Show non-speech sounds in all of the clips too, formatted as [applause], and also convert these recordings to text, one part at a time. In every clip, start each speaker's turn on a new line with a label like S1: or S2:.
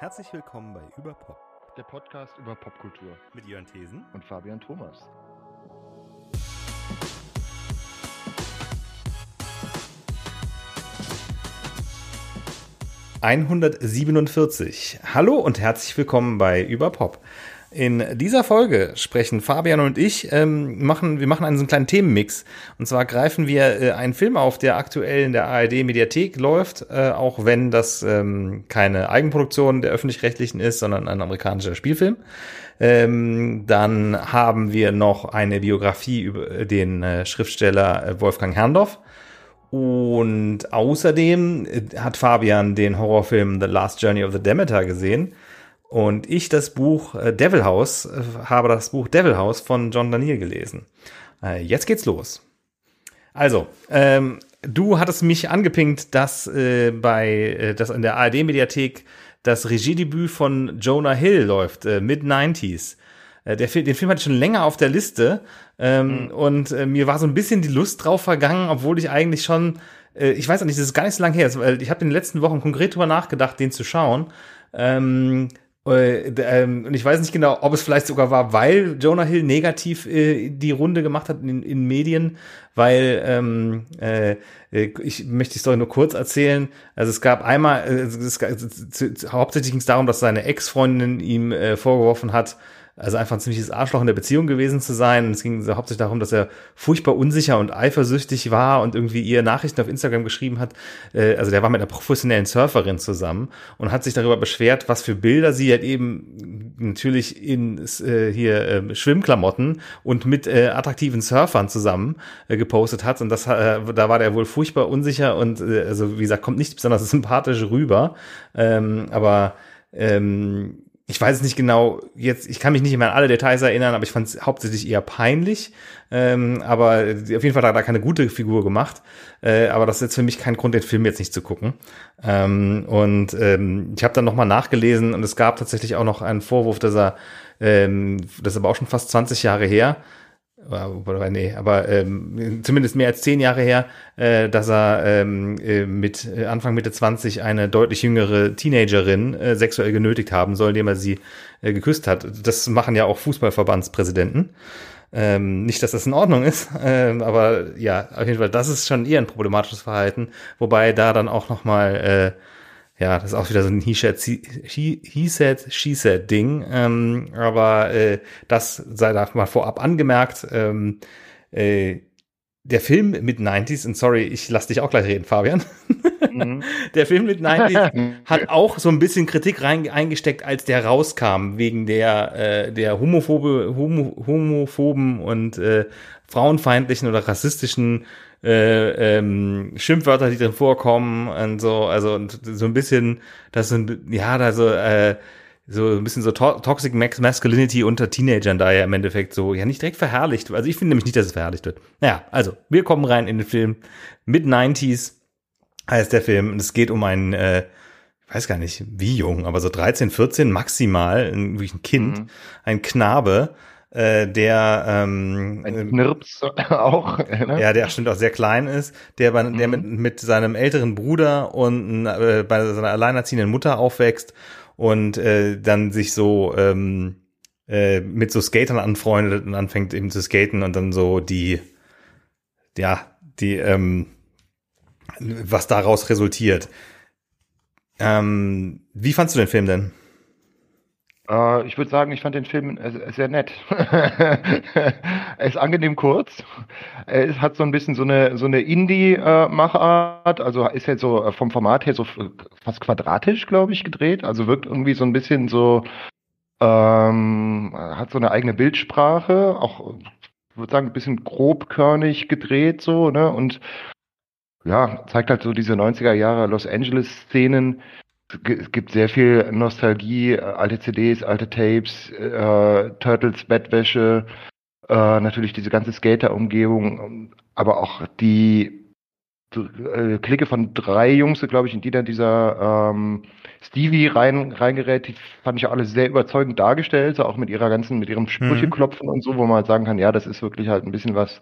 S1: Herzlich willkommen bei Überpop,
S2: der Podcast über Popkultur
S1: mit Jörn Thesen
S2: und Fabian Thomas.
S1: »147. Hallo und herzlich willkommen bei Überpop. In dieser Folge sprechen Fabian und ich, ähm, machen, wir machen einen so einen kleinen Themenmix. Und zwar greifen wir äh, einen Film auf, der aktuell in der ARD-Mediathek läuft, äh, auch wenn das ähm, keine Eigenproduktion der Öffentlich-Rechtlichen ist, sondern ein amerikanischer Spielfilm. Ähm, dann haben wir noch eine Biografie über den äh, Schriftsteller äh, Wolfgang Herrndorf. Und außerdem äh, hat Fabian den Horrorfilm The Last Journey of the Demeter gesehen. Und ich das Buch äh, Devil House, äh, habe das Buch Devil House von John Daniel gelesen. Äh, jetzt geht's los. Also, ähm, du hattest mich angepinkt, dass äh, bei, äh, dass in der ARD-Mediathek das Regiedebüt von Jonah Hill läuft, äh, Mid-90s. Äh, der, den Film hatte ich schon länger auf der Liste ähm, mhm. und äh, mir war so ein bisschen die Lust drauf vergangen, obwohl ich eigentlich schon, äh, ich weiß auch nicht, das ist gar nicht so lange her, weil ich habe in den letzten Wochen konkret drüber nachgedacht, den zu schauen. Ähm, äh, ähm, und ich weiß nicht genau, ob es vielleicht sogar war, weil Jonah Hill negativ äh, die Runde gemacht hat in, in Medien, weil ähm, äh, äh ich möchte die Story nur kurz erzählen. Also es gab einmal, äh, es, es, hauptsächlich ging es darum, dass seine Ex-Freundin ihm äh, vorgeworfen hat, also einfach ein ziemliches Arschloch in der Beziehung gewesen zu sein. Es ging so hauptsächlich darum, dass er furchtbar unsicher und eifersüchtig war und irgendwie ihr Nachrichten auf Instagram geschrieben hat. Äh, also der war mit einer professionellen Surferin zusammen und hat sich darüber beschwert, was für Bilder sie halt eben natürlich in äh, hier äh, Schwimmklamotten und mit äh, attraktiven Surfern zusammen äh, gepostet hat. Und das, äh, da war der wohl furchtbar unsicher und äh, also wie gesagt, kommt nicht besonders sympathisch rüber. Ähm, aber ähm, ich weiß es nicht genau, jetzt, ich kann mich nicht mehr an alle Details erinnern, aber ich fand es hauptsächlich eher peinlich. Ähm, aber auf jeden Fall hat er keine gute Figur gemacht. Äh, aber das ist jetzt für mich kein Grund, den Film jetzt nicht zu gucken. Ähm, und ähm, ich habe dann nochmal nachgelesen und es gab tatsächlich auch noch einen Vorwurf, dass er, ähm, das ist aber auch schon fast 20 Jahre her, oder nee, aber ähm, zumindest mehr als zehn Jahre her, äh, dass er ähm, äh, mit äh, Anfang Mitte 20 eine deutlich jüngere Teenagerin äh, sexuell genötigt haben soll, indem er sie äh, geküsst hat. Das machen ja auch Fußballverbandspräsidenten. Ähm, nicht, dass das in Ordnung ist, [laughs] ähm, aber ja, auf jeden Fall, das ist schon eher ein problematisches Verhalten, wobei da dann auch noch mal äh, ja, das ist auch wieder so ein He said, he, he said she said Ding. Ähm, aber äh, das sei da mal vorab angemerkt. Ähm, äh, der Film mit 90s, und sorry, ich lass dich auch gleich reden, Fabian. Mhm. [laughs] Der Film mit 90s [laughs] hat auch so ein bisschen Kritik rein, eingesteckt, als der rauskam, wegen der, äh, der homophobe, homo, homophoben und äh, frauenfeindlichen oder rassistischen äh, ähm, Schimpfwörter, die drin vorkommen und so, also und so ein bisschen, das sind, ja, da so, äh, so ein bisschen so to Toxic Masculinity unter Teenagern da ja im Endeffekt so, ja, nicht direkt verherrlicht. Also ich finde nämlich nicht, dass es verherrlicht wird. Naja, also, wir kommen rein in den Film. Mid-90s heißt der Film. Und es geht um einen, äh, ich weiß gar nicht, wie jung, aber so 13, 14 maximal, ein, wirklich ein Kind, mhm. ein Knabe, äh, der ähm,
S2: ein Knirps [laughs] auch.
S1: Ne? Ja, der stimmt auch sehr klein ist, der, bei, mhm. der mit, mit seinem älteren Bruder und äh, bei seiner alleinerziehenden Mutter aufwächst und äh, dann sich so ähm, äh, mit so Skatern anfreundet und anfängt eben zu skaten und dann so die, ja, die, ähm, was daraus resultiert. Ähm, wie fandst du den Film denn?
S2: Äh, ich würde sagen, ich fand den Film äh, sehr nett. [laughs] er ist angenehm kurz. Er hat so ein bisschen so eine, so eine Indie-Machart. Also ist jetzt so äh, vom Format her so fast quadratisch, glaube ich, gedreht. Also wirkt irgendwie so ein bisschen so, ähm, hat so eine eigene Bildsprache. Auch, würde sagen, ein bisschen grobkörnig gedreht so, ne? Und ja, zeigt halt so diese 90er Jahre Los Angeles-Szenen es gibt sehr viel Nostalgie, äh, alte CDs, alte Tapes, äh, Turtles, Bettwäsche, äh, natürlich diese ganze Skater-Umgebung, aber auch die äh, Clique von drei Jungs, glaube ich, in die dann dieser ähm, Stevie rein, reingerät, die fand ich alle sehr überzeugend dargestellt, so auch mit ihrer ganzen, mit ihrem Sprücheklopfen mhm. und so, wo man halt sagen kann, ja, das ist wirklich halt ein bisschen was,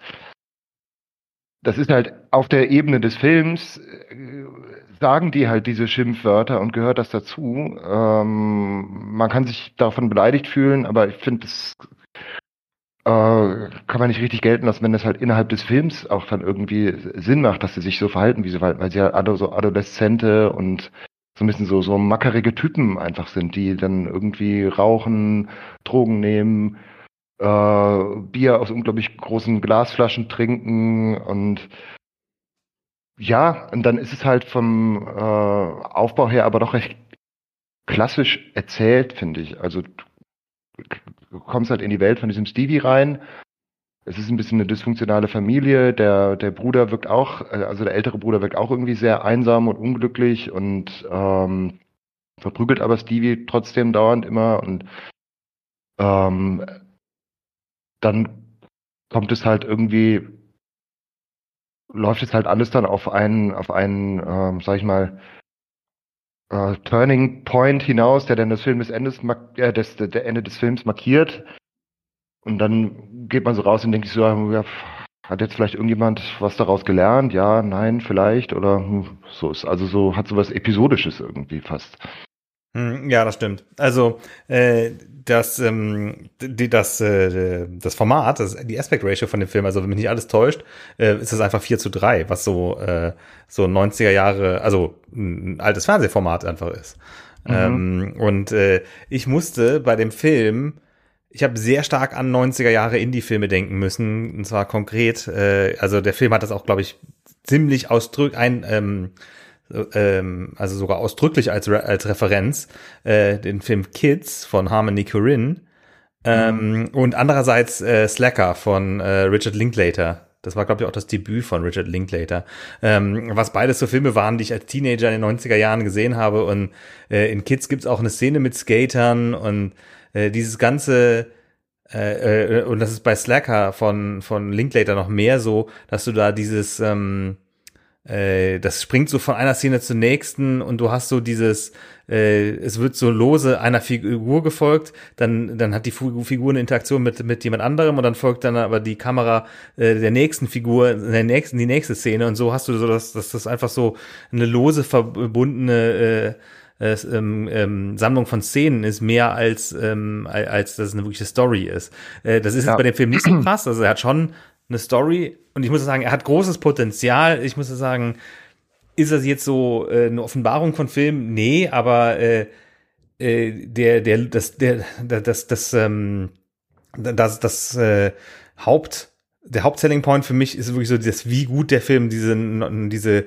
S2: das ist halt auf der Ebene des Films, äh, sagen die halt diese Schimpfwörter und gehört das dazu. Ähm, man kann sich davon beleidigt fühlen, aber ich finde, das äh, kann man nicht richtig gelten lassen, wenn das halt innerhalb des Films auch dann irgendwie Sinn macht, dass sie sich so verhalten, wie sie verhalten, weil sie ja halt so Adoleszente und so ein bisschen so, so mackerige Typen einfach sind, die dann irgendwie rauchen, Drogen nehmen, äh, Bier aus unglaublich großen Glasflaschen trinken und ja, und dann ist es halt vom äh, Aufbau her aber doch recht klassisch erzählt, finde ich. Also du kommst halt in die Welt von diesem Stevie rein. Es ist ein bisschen eine dysfunktionale Familie. Der, der Bruder wirkt auch, äh, also der ältere Bruder wirkt auch irgendwie sehr einsam und unglücklich und ähm, verprügelt aber Stevie trotzdem dauernd immer und ähm, dann kommt es halt irgendwie, läuft es halt alles dann auf einen, auf einen, ähm, sag ich mal, äh, Turning Point hinaus, der dann das Film des Endes, äh, des, der Ende des Films markiert. Und dann geht man so raus und denkt sich so, ja, hat jetzt vielleicht irgendjemand was daraus gelernt? Ja, nein, vielleicht oder hm, so ist also so hat so was episodisches irgendwie fast.
S1: Hm, ja, das stimmt. Also äh, das, ähm, die, das, äh, das Format, das, die Aspect Ratio von dem Film, also wenn mich nicht alles täuscht, äh, ist es einfach 4 zu 3, was so, äh, so 90er Jahre, also ein altes Fernsehformat einfach ist. Mhm. Ähm, und äh, ich musste bei dem Film, ich habe sehr stark an 90er Jahre Indie-Filme denken müssen, und zwar konkret, äh, also der Film hat das auch, glaube ich, ziemlich ausdrück ein ähm, ähm, also sogar ausdrücklich als, Re als Referenz, äh, den Film Kids von Harmony Korine ähm, mhm. und andererseits äh, Slacker von äh, Richard Linklater. Das war, glaube ich, auch das Debüt von Richard Linklater. Ähm, was beides so Filme waren, die ich als Teenager in den 90er Jahren gesehen habe. Und äh, in Kids gibt's auch eine Szene mit Skatern und äh, dieses ganze äh, äh, und das ist bei Slacker von, von Linklater noch mehr so, dass du da dieses ähm, äh, das springt so von einer Szene zur nächsten und du hast so dieses, äh, es wird so lose einer Figur gefolgt, dann, dann hat die Figur eine Interaktion mit, mit jemand anderem und dann folgt dann aber die Kamera äh, der nächsten Figur, der nächsten, die nächste Szene und so hast du so, dass, dass das einfach so eine lose verbundene äh, äh, ähm, ähm, Sammlung von Szenen ist mehr als ähm, als dass es eine wirkliche Story ist. Äh, das ist ja. jetzt bei dem Film nicht so krass. Also er hat schon eine Story und ich muss sagen, er hat großes Potenzial. Ich muss sagen, ist das jetzt so äh, eine Offenbarung von Film? Nee, aber äh, äh, der, der, das, der, das, das, ähm, das, das äh, Haupt, der Hauptselling Point für mich ist wirklich so das, wie gut der Film diese, diese diese,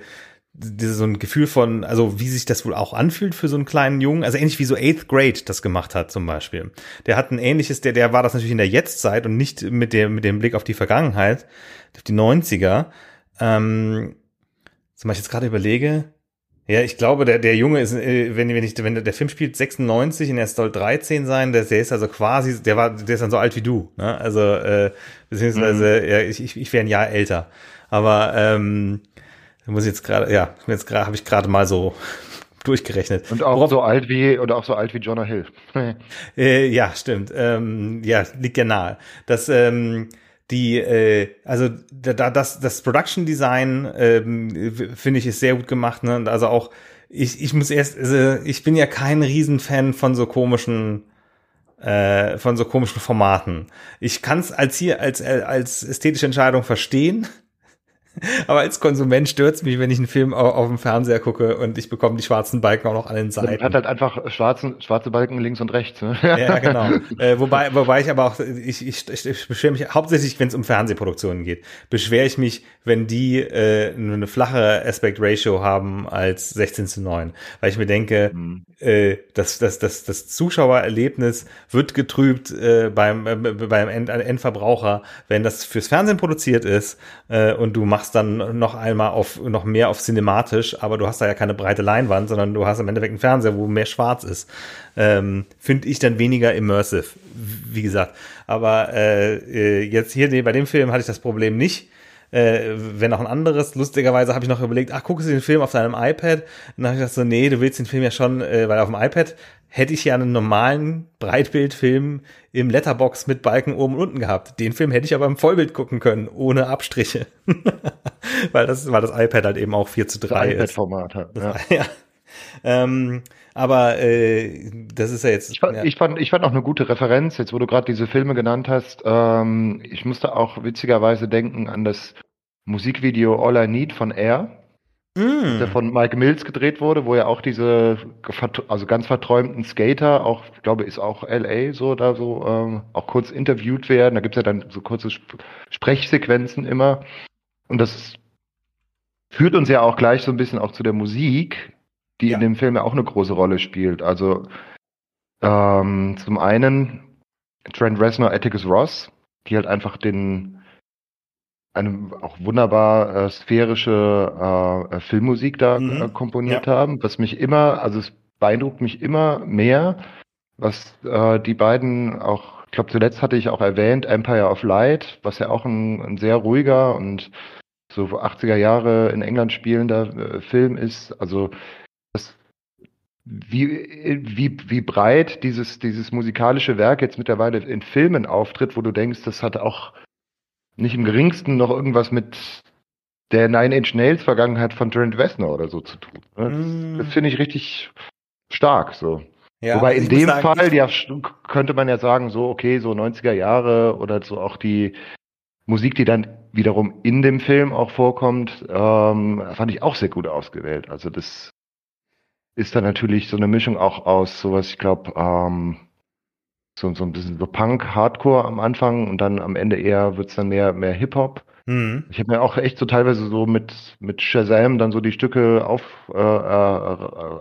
S1: so ein Gefühl von, also wie sich das wohl auch anfühlt für so einen kleinen Jungen, also ähnlich wie so Eighth Grade das gemacht hat zum Beispiel. Der hat ein ähnliches, der, der war das natürlich in der Jetztzeit und nicht mit dem, mit dem Blick auf die Vergangenheit, auf die 90er. Ähm, zum Beispiel jetzt gerade überlege, ja, ich glaube, der, der Junge ist, äh, wenn, wenn ich, wenn der, der Film spielt 96 und er soll 13 sein, der, der ist also quasi, der war, der ist dann so alt wie du, ne? Also, äh, beziehungsweise, mhm. ja, ich, ich, ich wäre ein Jahr älter. Aber ähm, da muss ich jetzt gerade, ja, jetzt gerade habe ich gerade mal so [laughs] durchgerechnet.
S2: Und auch Worauf, so alt wie oder auch so alt wie Jonah Hill. [laughs]
S1: äh, ja, stimmt. Ähm, ja, liegt ja nahe. Das ähm, die äh, also da das das Production Design ähm, finde ich ist sehr gut gemacht ne? Und also auch ich ich muss erst also ich bin ja kein Riesenfan von so komischen äh, von so komischen Formaten. Ich kann es als hier als als ästhetische Entscheidung verstehen, [laughs] aber als Konsument stört's mich, wenn ich einen Film auf, auf, dem Fernseher gucke und ich bekomme die schwarzen Balken auch noch an den Seiten. Man
S2: hat halt einfach schwarzen, schwarze Balken links und rechts. Ne?
S1: Ja, genau. [laughs] äh, wobei, wobei ich aber auch, ich, ich, ich, beschwere mich hauptsächlich, wenn es um Fernsehproduktionen geht, beschwere ich mich, wenn die äh, nur eine flache Aspect Ratio haben als 16 zu 9. Weil ich mir denke, mhm. Äh, das, das, das, das Zuschauererlebnis wird getrübt äh, beim, äh, beim End, Endverbraucher, wenn das fürs Fernsehen produziert ist äh, und du machst dann noch einmal auf, noch mehr auf cinematisch, aber du hast da ja keine breite Leinwand, sondern du hast im Endeffekt einen Fernseher, wo mehr schwarz ist. Ähm, Finde ich dann weniger immersive, wie gesagt. Aber äh, äh, jetzt hier nee, bei dem Film hatte ich das Problem nicht. Äh, wenn auch ein anderes. Lustigerweise habe ich noch überlegt, ach, guckst du den Film auf deinem iPad? Und dann habe ich gedacht so, nee, du willst den Film ja schon, äh, weil auf dem iPad hätte ich ja einen normalen Breitbildfilm im Letterbox mit Balken oben und unten gehabt. Den Film hätte ich aber im Vollbild gucken können, ohne Abstriche. [laughs] weil das, weil das iPad halt eben auch 4 zu 3 ist.
S2: iPad-Format hat.
S1: Ja. ja. Ähm, aber äh, das ist ja jetzt.
S2: Ich fand,
S1: ja.
S2: ich, fand, ich fand auch eine gute Referenz, jetzt wo du gerade diese Filme genannt hast. Ähm, ich musste auch witzigerweise denken an das Musikvideo All I Need von Air,
S1: Mm.
S2: der von Mike Mills gedreht wurde, wo ja auch diese also ganz verträumten Skater, auch, ich glaube, ist auch LA so da so ähm, auch kurz interviewt werden. Da gibt's ja dann so kurze Sp Sprechsequenzen immer. Und das führt uns ja auch gleich so ein bisschen auch zu der Musik, die
S1: Ja.
S2: in dem Film ja auch eine große Rolle spielt. Also ähm, zum einen Trent Reznor, Atticus Ross, die halt einfach den eine auch wunderbar äh, sphärische äh, Filmmusik da
S1: Mhm.
S2: äh, komponiert haben, was mich immer, also es beeindruckt mich immer mehr, was äh, die beiden auch, ich glaube zuletzt hatte ich auch erwähnt, Empire of Light, was ja auch ein, ein sehr ruhiger und so 80er Jahre in England spielender äh, Film ist. Also wie, wie, wie breit dieses, dieses musikalische Werk jetzt mittlerweile in Filmen auftritt, wo du denkst, das hat auch nicht im geringsten noch irgendwas mit der Nine Inch Nails Vergangenheit von Trent Reznor oder so zu tun. ne? Das,
S1: Mm.
S2: das finde ich richtig stark so.
S1: Ja,
S2: Wobei
S1: also
S2: in dem
S1: sagen,
S2: Fall ja könnte man ja sagen, so okay, so 90er Jahre oder so auch die Musik, die dann wiederum in dem Film auch vorkommt, ähm, fand ich auch sehr gut ausgewählt. Also das ist dann natürlich so eine Mischung auch aus sowas, ich glaube, ähm, so, so ein bisschen so Punk, Hardcore am Anfang und dann am Ende eher wird's dann mehr, mehr Hip-Hop.
S1: Mhm.
S2: Ich habe mir auch echt so teilweise so mit, mit Shazam dann so die Stücke auf äh, äh,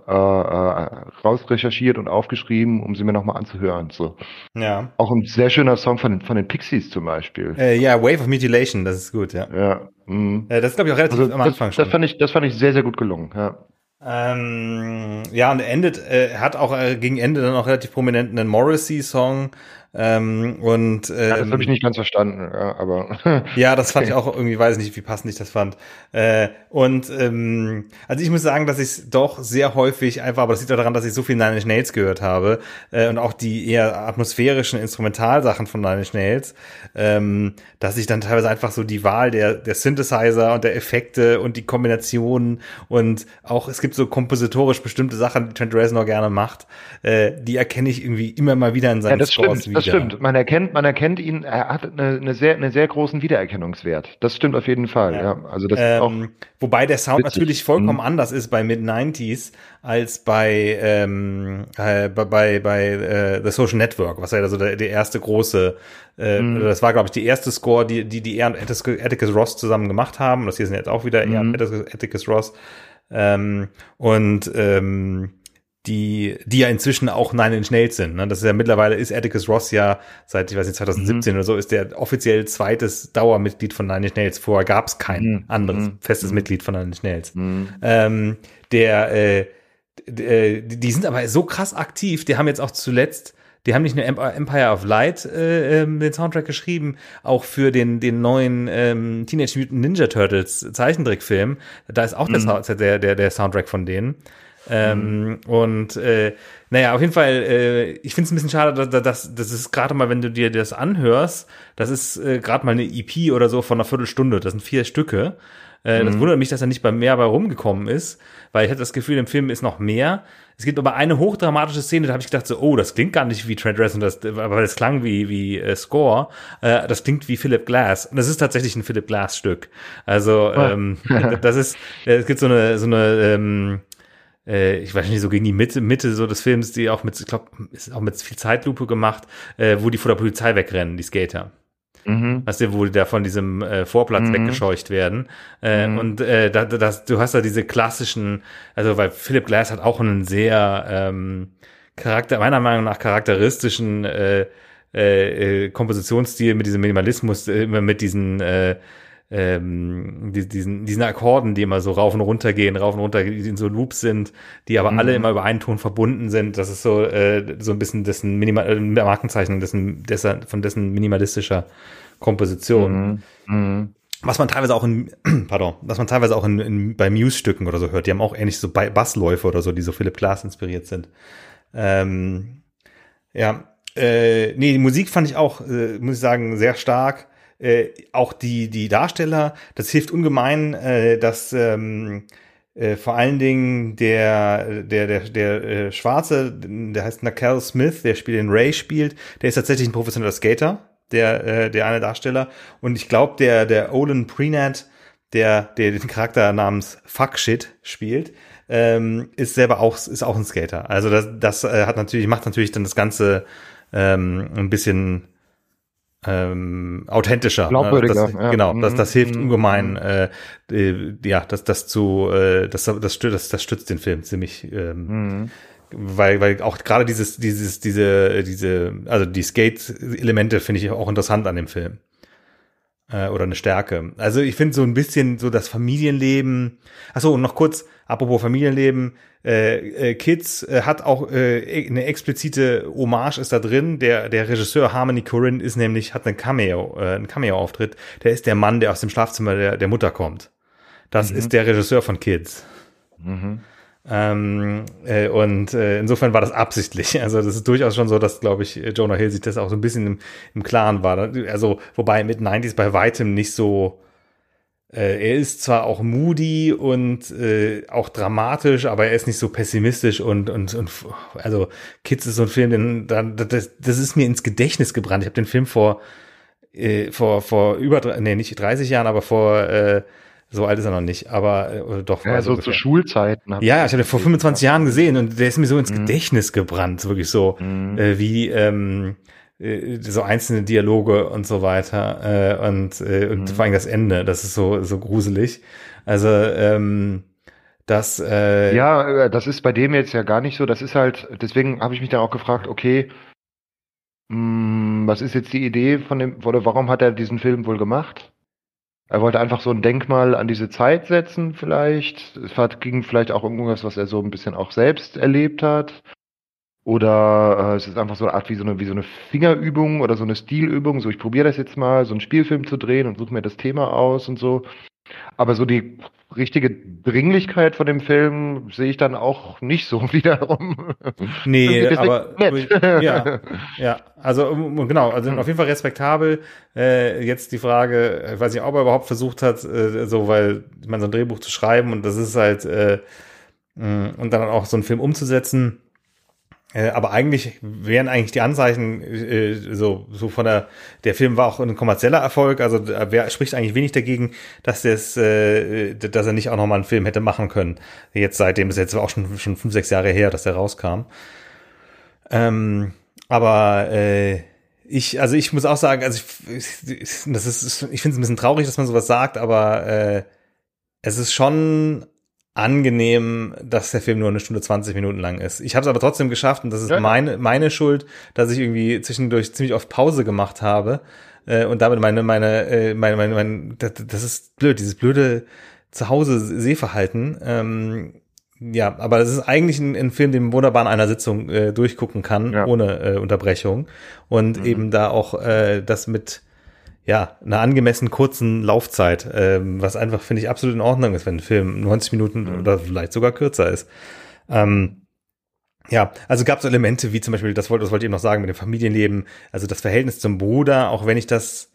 S2: äh, äh, rausrecherchiert und aufgeschrieben, um sie mir nochmal anzuhören. So.
S1: Ja.
S2: Auch ein sehr schöner Song von, den- von den Pixies zum Beispiel.
S1: Äh, ja, Wave of Mutilation, das ist gut, ja.
S2: Ja. mm.
S1: Äh, das ist, glaube ich, auch relativ
S2: Also
S1: am
S2: das,
S1: Anfang schon.
S2: das fand ich, das fand ich sehr, sehr gut gelungen. Ja.
S1: Ähm, ja, und er endet, äh, hat auch äh, gegen Ende dann auch relativ prominent einen Morrissey-Song. Ähm, und
S2: Ja, das
S1: ähm,
S2: habe ich nicht ganz verstanden, ja, aber [laughs]
S1: Ja, das fand ich [laughs] auch irgendwie, weiß nicht, wie passend ich das fand. Äh, und ähm, also ich muss sagen, dass ich es doch sehr häufig einfach, aber das liegt auch daran, dass ich so viel Nine Inch Nails gehört habe äh, und auch die eher atmosphärischen Instrumentalsachen von Nine Inch Nails, ähm, dass ich dann teilweise einfach so die Wahl der, der Synthesizer und der Effekte und die Kombinationen und auch es gibt so kompositorisch bestimmte Sachen, die Trent Reznor gerne macht, äh, die erkenne ich irgendwie immer mal wieder in seinen
S2: ja,
S1: Scores
S2: stimmt, das stimmt. Man erkennt, man erkennt ihn, er hat eine, eine sehr, einen sehr großen Wiedererkennungswert. Das stimmt auf jeden Fall,
S1: Ja.
S2: ja. Also das ist auch,
S1: Ähm, wobei der Sound
S2: witzig.
S1: natürlich vollkommen
S2: Mhm.
S1: anders ist bei Mid-90s als bei, ähm, äh, bei, bei, äh, The Social Network, was ja also der, der erste große, äh,
S2: Mhm.
S1: das war, glaube ich, die erste Score, die die, die er und Atticus, Ross zusammen gemacht haben. Das hier sind jetzt auch wieder er und
S2: Mhm.
S1: Atticus, Atticus Ross. Ähm, und ähm, die, die ja inzwischen auch Nine Inch Nails sind. Ne? Das ist ja mittlerweile ist Atticus Ross ja seit, ich weiß nicht, 2017 oder so, ist der offiziell zweites Dauermitglied von Nine Inch Nails. Vorher gab es kein
S2: Mhm.
S1: anderes
S2: Mhm.
S1: festes
S2: Mhm.
S1: Mitglied von Nine Inch Nails.
S2: mh.
S1: Ähm, der, äh, äh, die die sind aber so krass aktiv. Die haben jetzt auch zuletzt, die haben nicht nur Emp- Empire of Light äh, ähm, den Soundtrack geschrieben, auch für den den neuen ähm, Teenage Mutant Ninja Turtles Zeichentrickfilm. Da ist auch Sound, der, der der Soundtrack von denen. Ähm, Und äh, naja, auf jeden Fall, äh, ich finde es ein bisschen schade, dass, dass das ist gerade mal, wenn du dir das anhörst, das ist äh, gerade mal eine EP oder so von einer Viertelstunde. Das sind vier Stücke. Äh, Das wundert mich, dass er nicht bei mehr bei rumgekommen ist, weil ich hatte das Gefühl, im Film ist noch mehr. Es gibt aber eine hochdramatische Szene, da habe ich gedacht so, oh, das klingt gar nicht wie Trent Reznor, das, aber das klang wie wie äh, Score. Äh, das klingt wie Philip Glass und das ist tatsächlich ein Philip Glass Stück. Also ähm, [laughs] das ist, äh, es gibt so eine so eine ähm, äh, ich weiß nicht, so gegen die Mitte, Mitte so des Films, die auch mit, ich glaube, ist auch mit viel Zeitlupe gemacht, äh, wo die vor der Polizei wegrennen, die Skater.
S2: Mhm.
S1: Weißt du, wo die da von diesem äh, Vorplatz
S2: Mhm.
S1: weggescheucht werden. Äh,
S2: Mhm.
S1: Und äh, da, da- das, du hast da diese klassischen, also weil Philip Glass hat auch einen sehr ähm, Charakter, meiner Meinung nach charakteristischen äh, äh, äh, Kompositionsstil mit diesem Minimalismus, äh, immer mit diesen äh, ähm, die, diesen, diesen Akkorden, die immer so rauf und runter gehen, rauf und runter, die in so Loops sind, die aber alle
S2: Mhm.
S1: immer über einen Ton verbunden sind. Das ist so, äh, so ein bisschen dessen Minimal äh, Markenzeichen dessen, dessen, von dessen minimalistischer Komposition.
S2: Mhm. Mhm.
S1: Was man teilweise auch in, [clears throat] pardon, was man teilweise auch in, in, bei Muse-Stücken oder so hört. Die haben auch ähnlich so Ba- Bassläufe oder so, die so Philip Glass inspiriert sind. Ähm, ja, äh, nee, die Musik fand ich auch, äh, muss ich sagen, sehr stark. Äh, auch die, die Darsteller, das hilft ungemein, äh, dass ähm, äh, vor allen Dingen der, der, der, der äh, Schwarze, der heißt Nakel Smith, der spielt den Ray spielt, der ist tatsächlich ein professioneller Skater, der, äh, der eine Darsteller. Und ich glaube, der, der Olin Prenat, der, der den Charakter namens Fuckshit spielt, ähm, ist selber auch, ist auch ein Skater. Also das, das äh, hat natürlich, macht natürlich dann das Ganze ähm, ein bisschen ähm, authentischer.
S2: Glaubwürdiger.
S1: Das,
S2: ja.
S1: Genau, das, das hilft
S2: Mhm.
S1: ungemein, äh, äh, ja, das, das zu, äh, das, das, stützt, das, das stützt den Film ziemlich, ähm,
S2: Mhm.
S1: weil, weil auch gerade dieses, dieses, diese, diese, also die Skate-Elemente finde ich auch interessant an dem Film. Äh, oder eine Stärke. Also ich finde so ein bisschen so das Familienleben. Achso, und noch kurz, apropos Familienleben, äh, äh, Kids äh, hat auch äh, eine explizite Hommage ist da drin. Der, der Regisseur Harmony Korine ist nämlich, hat einen Cameo, äh, einen Cameo-Auftritt. Der ist der Mann, der aus dem Schlafzimmer der, der Mutter kommt. Das ist der Regisseur von Kids.
S2: Mhm.
S1: Ähm, äh, und äh, insofern war das absichtlich. Also das ist durchaus schon so, dass, glaube ich, Jonah Hill sich das auch so ein bisschen im, im Klaren war. Also, wobei mit 90s bei weitem nicht so. Äh, er ist zwar auch moody und äh, auch dramatisch, aber er ist nicht so pessimistisch und und und also Kids ist so ein Film, den dann das, das ist mir ins Gedächtnis gebrannt. Ich habe den Film vor äh, vor vor über nee nicht 30 Jahren, aber vor äh, so alt ist er noch nicht, aber äh, doch
S2: Ja, so
S1: ungefähr.
S2: zu Schulzeiten. hab
S1: Ja,
S2: ich
S1: habe den vor 25 Jahren gesehen und der ist mir so ins
S2: Mhm.
S1: Gedächtnis gebrannt, wirklich so
S2: Mhm.
S1: äh, wie ähm, äh, so einzelne Dialoge und so weiter äh, und äh, und
S2: Mhm.
S1: vor allem das Ende, das ist so so gruselig. Also ähm, das äh,
S2: Ja, äh, das ist bei dem jetzt ja gar nicht so. Das ist halt, deswegen habe ich mich dann auch gefragt, okay, mh, was ist jetzt die Idee von dem, oder warum hat er diesen Film wohl gemacht? Er wollte einfach so ein Denkmal an diese Zeit setzen, vielleicht. Es ging vielleicht auch irgendwas, was er so ein bisschen auch selbst erlebt hat. Oder äh, es ist einfach so eine Art wie so eine, wie so eine Fingerübung oder so eine Stilübung. So, ich probiere das jetzt mal, so einen Spielfilm zu drehen und suche mir das Thema aus und so. Aber so die richtige Dringlichkeit von dem Film sehe ich dann auch nicht so [laughs] wiederum.
S1: nee, aber [laughs] ja, ja, also genau, also
S2: Hm.
S1: auf jeden Fall respektabel. Äh, jetzt die Frage, ich weiß nicht, ob er überhaupt versucht hat, äh, so weil meine, so ein Drehbuch zu schreiben und das ist halt äh, mh, und dann auch so einen Film umzusetzen. Äh, aber eigentlich wären eigentlich die Anzeichen äh, so so von der der Film war auch ein kommerzieller Erfolg, also wer spricht eigentlich wenig dagegen, dass das äh, dass er nicht auch noch mal einen Film hätte machen können. Jetzt seitdem ist jetzt auch schon schon fünf sechs Jahre her, dass der rauskam. Ähm, aber äh, ich also ich muss auch sagen, also ich das ist ich finde es ein bisschen traurig, dass man sowas sagt, aber äh, es ist schon angenehm, dass der Film nur eine Stunde 20 Minuten lang ist. Ich habe es aber trotzdem geschafft und das ist
S2: Ja.
S1: meine, meine Schuld, dass ich irgendwie zwischendurch ziemlich oft Pause gemacht habe äh, und damit meine, meine, äh, meine, meine, meine das, das ist blöd, dieses blöde Zuhause Sehverhalten. Ähm, ja, aber das ist eigentlich ein, ein Film, den man wunderbar in einer Sitzung äh, durchgucken kann,
S2: Ja.
S1: ohne äh, Unterbrechung. Und
S2: Mhm.
S1: eben da auch äh, das mit ja, einer angemessen kurzen Laufzeit, ähm, was einfach, finde ich, absolut in Ordnung ist, wenn ein Film 90 Minuten
S2: Mhm.
S1: oder vielleicht sogar kürzer ist. Ähm, ja, also gab es Elemente wie zum Beispiel, das wollte, das wollte ich eben noch sagen, mit dem Familienleben, also das Verhältnis zum Bruder, auch wenn ich das,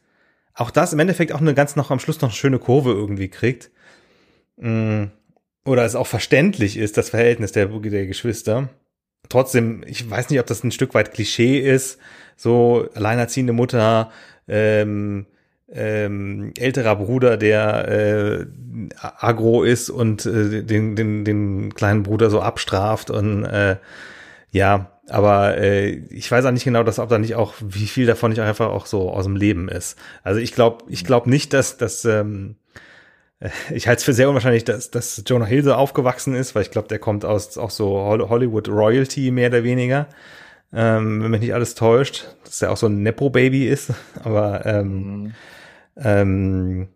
S1: auch das im Endeffekt auch eine ganz noch am Schluss noch eine schöne Kurve irgendwie kriegt. Mm, Oder es auch verständlich ist, das Verhältnis der, der Geschwister. Trotzdem, ich weiß nicht, ob das ein Stück weit Klischee ist, so alleinerziehende Mutter, ähm, ähm, älterer Bruder, der äh, agro ist und äh, den, den, den kleinen Bruder so abstraft und äh, ja, aber äh, ich weiß auch nicht genau, dass, ob da nicht auch, wie viel davon nicht einfach auch so aus dem Leben ist. Also ich glaube, ich glaube nicht, dass, dass ähm, äh, ich halte es für sehr unwahrscheinlich, dass, dass Jonah Hill so aufgewachsen ist, weil ich glaube, der kommt aus auch so Hol- Hollywood Royalty mehr oder weniger. Ähm, wenn mich nicht alles täuscht, dass er auch so ein Nepo-Baby ist, [laughs] aber ähm,
S2: Mhm.
S1: ähm,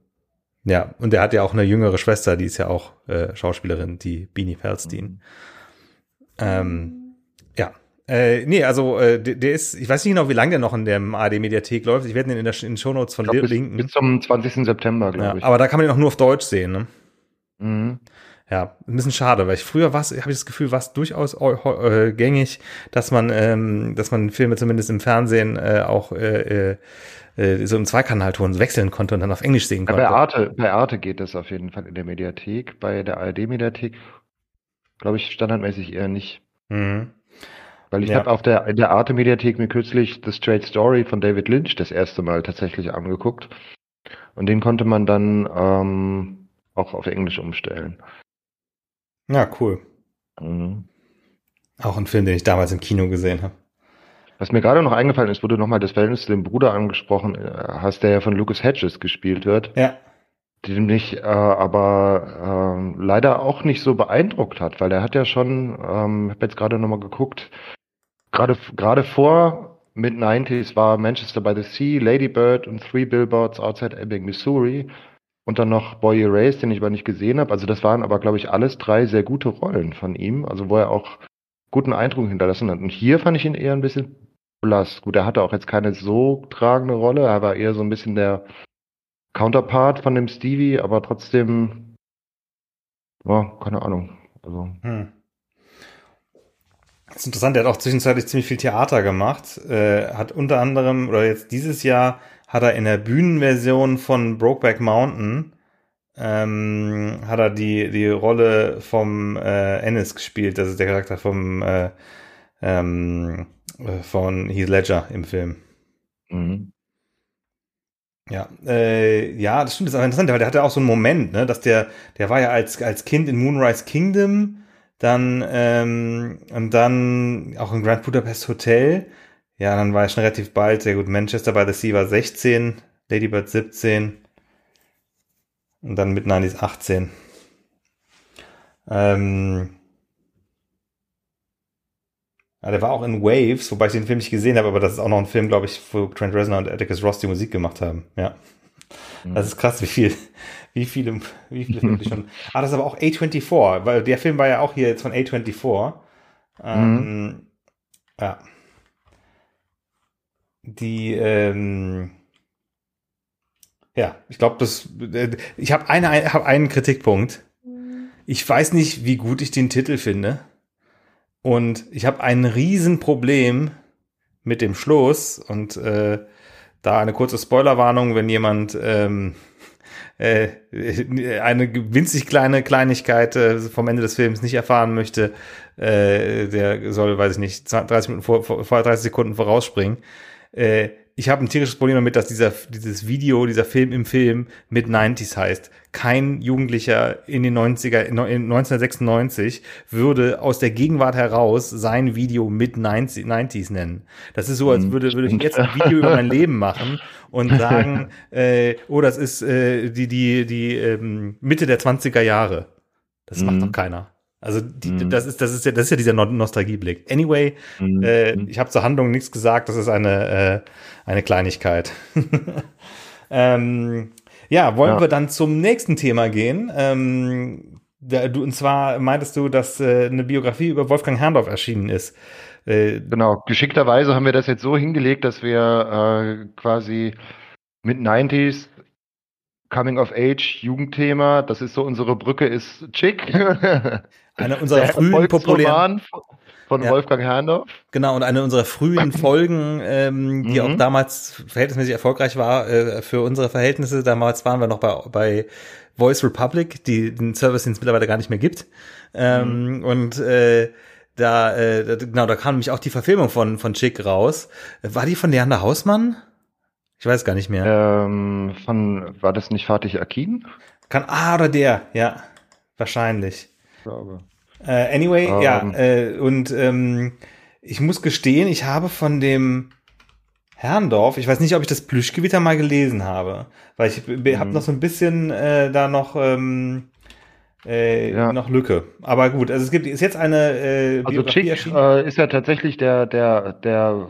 S1: ja, und er hat ja auch eine jüngere Schwester, die ist ja auch äh, Schauspielerin, die Beanie Feldstein. Ähm, ja. Äh, nee, also äh, der, der ist, ich weiß nicht genau, wie lange der noch in der ARD-Mediathek läuft. Ich werde den in, der, in den Shownotes von
S2: glaub,
S1: dir
S2: bis,
S1: linken.
S2: bis zum 20. September,
S1: ja,
S2: glaube ich.
S1: aber da kann man ihn auch nur auf Deutsch sehen, ne?
S2: Mhm.
S1: Ja, ein bisschen schade, weil ich früher war habe ich das Gefühl, war es durchaus äh, gängig, dass man, ähm, dass man Filme zumindest im Fernsehen äh, auch äh, äh, so im Zweikanalton wechseln konnte und dann auf Englisch sehen konnte.
S2: Ja, bei Arte, bei Arte geht das auf jeden Fall in der Mediathek. Bei der ARD-Mediathek glaube ich standardmäßig eher nicht. Mhm. Weil ich ja. habe auf der in der Arte-Mediathek mir kürzlich The Straight Story von David Lynch das erste Mal tatsächlich angeguckt. Und den konnte man dann ähm, auch auf Englisch umstellen.
S1: Ja, cool. Mhm. Auch ein Film, den ich damals im Kino gesehen habe.
S2: Was mir gerade noch eingefallen ist, wo du nochmal das Verhältnis zu dem Bruder angesprochen äh, hast, der ja von Lucas Hedges gespielt wird.
S1: Ja.
S2: Den mich äh, aber äh, leider auch nicht so beeindruckt hat, weil er hat ja schon, ähm, habe jetzt gerade nochmal geguckt, gerade gerade vor Mid-90s war Manchester by the Sea, Lady Bird und Three Billboards Outside Ebbing, Missouri. Und dann noch Boy Erased, den ich aber nicht gesehen habe. Also das waren aber, glaube ich, alles drei sehr gute Rollen von ihm. Also wo er auch guten Eindruck hinterlassen hat. Und hier fand ich ihn eher ein bisschen blass. Gut, er hatte auch jetzt keine so tragende Rolle. Er war eher so ein bisschen der Counterpart von dem Stevie, aber trotzdem, ja, keine Ahnung. Also. Hm.
S1: Das ist interessant, er hat auch zwischenzeitlich ziemlich viel Theater gemacht. Äh, hat unter anderem, oder jetzt dieses Jahr, hat er in der Bühnenversion von Brokeback Mountain ähm, hat er die, die Rolle vom äh, Ennis gespielt, das ist der Charakter vom äh, ähm, äh, von Heath Ledger im Film. Mhm. Ja, äh, ja, das stimmt, das ist aber interessant, weil der hatte auch so einen Moment, ne, dass der, der war ja als, als Kind in Moonrise Kingdom, dann, ähm, und dann auch in Grand Budapest Hotel, ja, dann war er schon relativ bald, sehr gut, Manchester by the Sea war 16, Ladybird 17 und dann mit 90 18. Ähm, ja, der war auch in Waves, wobei ich den Film nicht gesehen habe, aber das ist auch noch ein Film, glaube ich, wo Trent Reznor und Atticus Ross die Musik gemacht haben. Ja. Mhm. Das ist krass, wie viel, wie viele, wie viele Filme schon. [laughs] Ah, das ist aber auch A24, weil der Film war ja auch hier jetzt von A24. Ähm, mhm. Ja die, ähm, ja, ich glaube, das, äh, ich habe eine, hab einen Kritikpunkt. Ich weiß nicht, wie gut ich den Titel finde. Und ich habe ein Riesenproblem mit dem Schluss und äh, da eine kurze Spoilerwarnung, wenn jemand ähm, [laughs] äh, eine winzig kleine Kleinigkeit äh, vom Ende des Films nicht erfahren möchte, äh, der soll, weiß ich nicht, 30 Minuten vor, vor 30 Sekunden vorausspringen äh, ich habe ein tierisches Problem damit, dass dieser, dieses Video, dieser Film im Film mit 90s heißt. Kein Jugendlicher in den 90er, in 1996 würde aus der Gegenwart heraus sein Video mit 90, 90s nennen. Das ist so, als hm, würde, würde ich jetzt ein Video über mein Leben machen [laughs] und sagen, äh, oh, das ist äh, die, die, die ähm, Mitte der 20er Jahre. Das macht mhm. doch keiner. Also die, mhm. das ist das ist ja das ist ja dieser Nostalgieblick. Anyway, mhm. äh, ich habe zur Handlung nichts gesagt. Das ist eine äh, eine Kleinigkeit. [laughs] ähm, ja, wollen ja. wir dann zum nächsten Thema gehen? Ähm, du, und zwar meintest du, dass äh, eine Biografie über Wolfgang Herrndorf erschienen ist.
S2: Äh, genau. Geschickterweise haben wir das jetzt so hingelegt, dass wir äh, quasi mit 90s Coming of Age, Jugendthema, das ist so unsere Brücke ist Chick. [laughs]
S1: Eine unserer frühen populären
S2: von ja. Wolfgang Herrndorf.
S1: Genau, und eine unserer frühen [laughs] Folgen, ähm, die mhm. auch damals verhältnismäßig erfolgreich war äh, für unsere Verhältnisse. Damals waren wir noch bei, bei Voice Republic, die den Service, den es mittlerweile gar nicht mehr gibt. Ähm, mhm. Und äh, da, äh, genau, da kam nämlich auch die Verfilmung von, von Chick raus. War die von Leander Hausmann? Ich weiß gar nicht mehr.
S2: Ähm, von, war das nicht Fatih Akin?
S1: Kann, ah, oder der, ja. Wahrscheinlich. Ich glaube. Äh, anyway, um. ja, ähm. äh, und ähm, ich muss gestehen, ich habe von dem Herrndorf, ich weiß nicht, ob ich das Plüschgewitter mal gelesen habe, weil ich mhm. habe noch so ein bisschen äh, da noch ähm, äh, ja. noch Lücke. Aber gut, also es gibt ist jetzt eine
S2: äh, Also Chick äh, ist ja tatsächlich der der der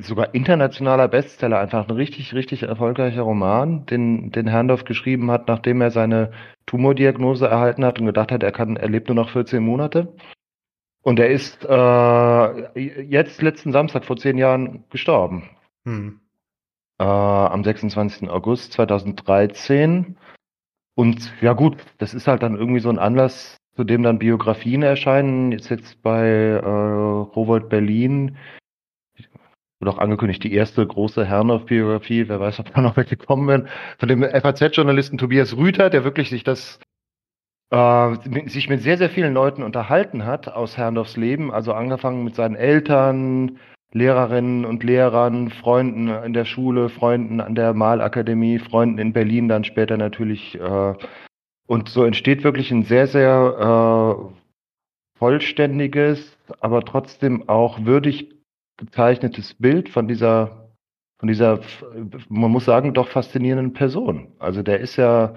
S2: sogar internationaler Bestseller, einfach ein richtig, richtig erfolgreicher Roman, den, den Herrndorf geschrieben hat, nachdem er seine Tumordiagnose erhalten hat und gedacht hat, er kann, er lebt nur noch 14 Monate. Und er ist äh, jetzt letzten Samstag vor zehn Jahren gestorben. Hm. Äh, am 26. August 2013. Und ja gut, das ist halt dann irgendwie so ein Anlass, zudem dann Biografien erscheinen. Jetzt jetzt bei äh, Robert Berlin wird auch angekündigt, die erste große Herrenhoff-Biografie, wer weiß, ob da noch welche kommen werden, von dem FAZ-Journalisten Tobias Rüther, der wirklich sich das äh, sich mit sehr, sehr vielen Leuten unterhalten hat aus Herrndorfs Leben, also angefangen mit seinen Eltern, Lehrerinnen und Lehrern, Freunden in der Schule, Freunden an der Malakademie, Freunden in Berlin dann später natürlich. Äh, und so entsteht wirklich ein sehr, sehr äh, vollständiges, aber trotzdem auch würdig gezeichnetes Bild von dieser, von dieser, man muss sagen, doch faszinierenden Person. Also der ist ja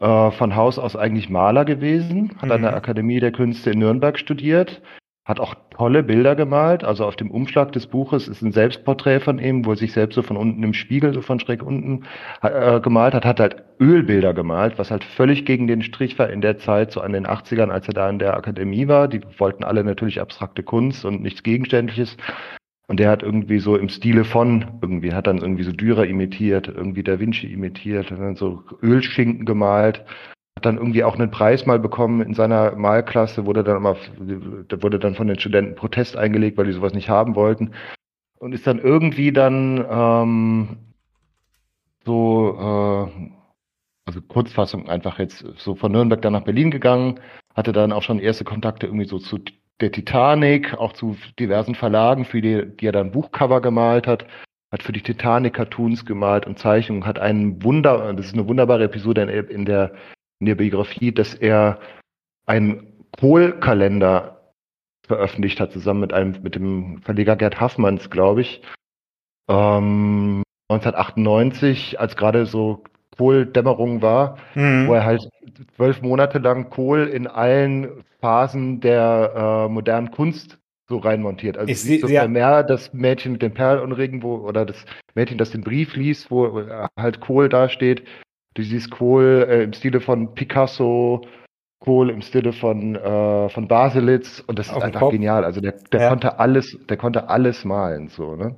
S2: äh, von Haus aus eigentlich Maler gewesen, hat mhm. an der mhm. Akademie der Künste in Nürnberg studiert, hat auch tolle Bilder gemalt. Also auf dem Umschlag des Buches ist ein Selbstporträt von ihm, wo er sich selbst so von unten im Spiegel, so von schräg unten äh, gemalt hat, hat halt Ölbilder gemalt, was halt völlig gegen den Strich war in der Zeit, so an den 80ern, als er da in der Akademie war. Die wollten alle natürlich abstrakte Kunst und nichts Gegenständliches. Und der hat irgendwie so im Stile von, irgendwie, hat dann irgendwie so Dürer imitiert, irgendwie Da Vinci imitiert, hat dann so Ölschinken gemalt hat dann irgendwie auch einen Preis mal bekommen in seiner Malklasse, wurde dann immer, wurde dann von den Studenten Protest eingelegt, weil die sowas nicht haben wollten. Und ist dann irgendwie dann ähm, so, äh, also Kurzfassung einfach jetzt so von Nürnberg dann nach Berlin gegangen, hatte dann auch schon erste Kontakte irgendwie so zu der Titanic, auch zu diversen Verlagen, für die, die er dann Buchcover gemalt hat, hat für die Titanic Cartoons gemalt und Zeichnungen, hat einen Wunder, das ist eine wunderbare Episode in der in der Biografie, dass er einen Kohl-Kalender veröffentlicht hat, zusammen mit einem, mit dem Verleger Gerd Haffmanns, glaube ich. Ähm, 1998, als gerade so Kohldämmerung war, mhm. wo er halt zwölf Monate lang Kohl in allen Phasen der äh, modernen Kunst so reinmontiert. Also ich sieht so ja. mehr das Mädchen mit den Perlenringen, wo, oder das Mädchen, das den Brief liest, wo halt Kohl dasteht, Du siehst Kohl äh, im Stile von Picasso, Kohl im Stile von, äh, von Baselitz und das Auf ist einfach Kopf. genial. Also der, der ja. konnte alles, der konnte alles malen, so, ne?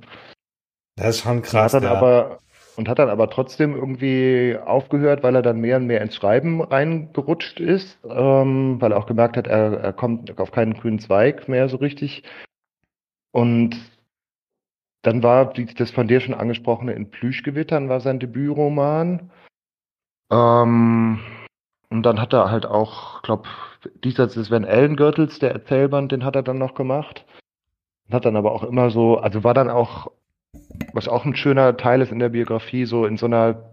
S1: Das ist schon krass.
S2: Hat dann ja. aber, und hat dann aber trotzdem irgendwie aufgehört, weil er dann mehr und mehr ins Schreiben reingerutscht ist, ähm, weil er auch gemerkt hat, er, er kommt auf keinen grünen Zweig mehr so richtig. Und dann war das von dir schon angesprochene In Plüschgewittern war sein Debütroman. Ähm, und dann hat er halt auch, glaube diesseits des Van Allen Gürtels, der Erzählband, den hat er dann noch gemacht. Hat dann aber auch immer so, also war dann auch, was auch ein schöner Teil ist in der Biografie, so in so einer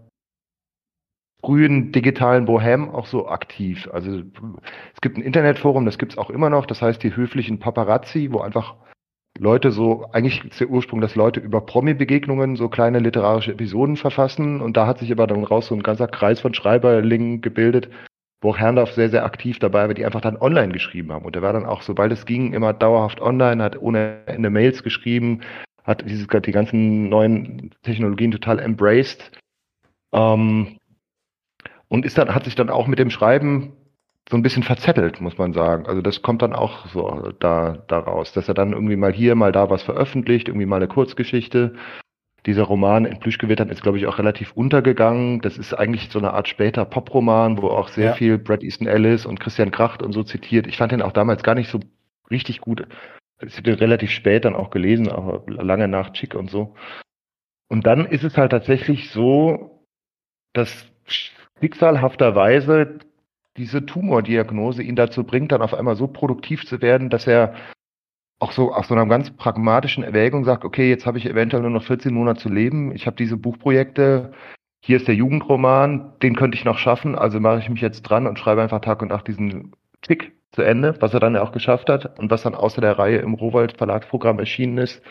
S2: frühen digitalen Bohem auch so aktiv. Also es gibt ein Internetforum, das gibt es auch immer noch, das heißt die höflichen Paparazzi, wo einfach Leute so, eigentlich ist der Ursprung, dass Leute über Promi-Begegnungen so kleine literarische Episoden verfassen und da hat sich aber dann raus so ein ganzer Kreis von Schreiberlingen gebildet, wo auch Herrndorf sehr, sehr aktiv dabei war, die einfach dann online geschrieben haben. Und der war dann auch, sobald es ging, immer dauerhaft online, hat ohne Ende Mails geschrieben, hat dieses, die ganzen neuen Technologien total embraced. Ähm, und ist dann, hat sich dann auch mit dem Schreiben so ein bisschen verzettelt, muss man sagen. Also das kommt dann auch so da daraus, dass er dann irgendwie mal hier, mal da was veröffentlicht, irgendwie mal eine Kurzgeschichte. Dieser Roman in Plüschgewittern ist, glaube ich, auch relativ untergegangen. Das ist eigentlich so eine Art später Poproman, wo auch sehr ja. viel Brad Easton Ellis und Christian Kracht und so zitiert. Ich fand den auch damals gar nicht so richtig gut. Ich habe den relativ spät dann auch gelesen, auch lange nach Chick und so. Und dann ist es halt tatsächlich so, dass schicksalhafterweise diese Tumordiagnose ihn dazu bringt, dann auf einmal so produktiv zu werden, dass er auch so aus so einer ganz pragmatischen Erwägung sagt, okay, jetzt habe ich eventuell nur noch 14 Monate zu leben, ich habe diese Buchprojekte, hier ist der Jugendroman, den könnte ich noch schaffen, also mache ich mich jetzt dran und schreibe einfach Tag und Nacht diesen Tick zu Ende, was er dann ja auch geschafft hat und was dann außer der Reihe im Rowold Verlagsprogramm erschienen ist.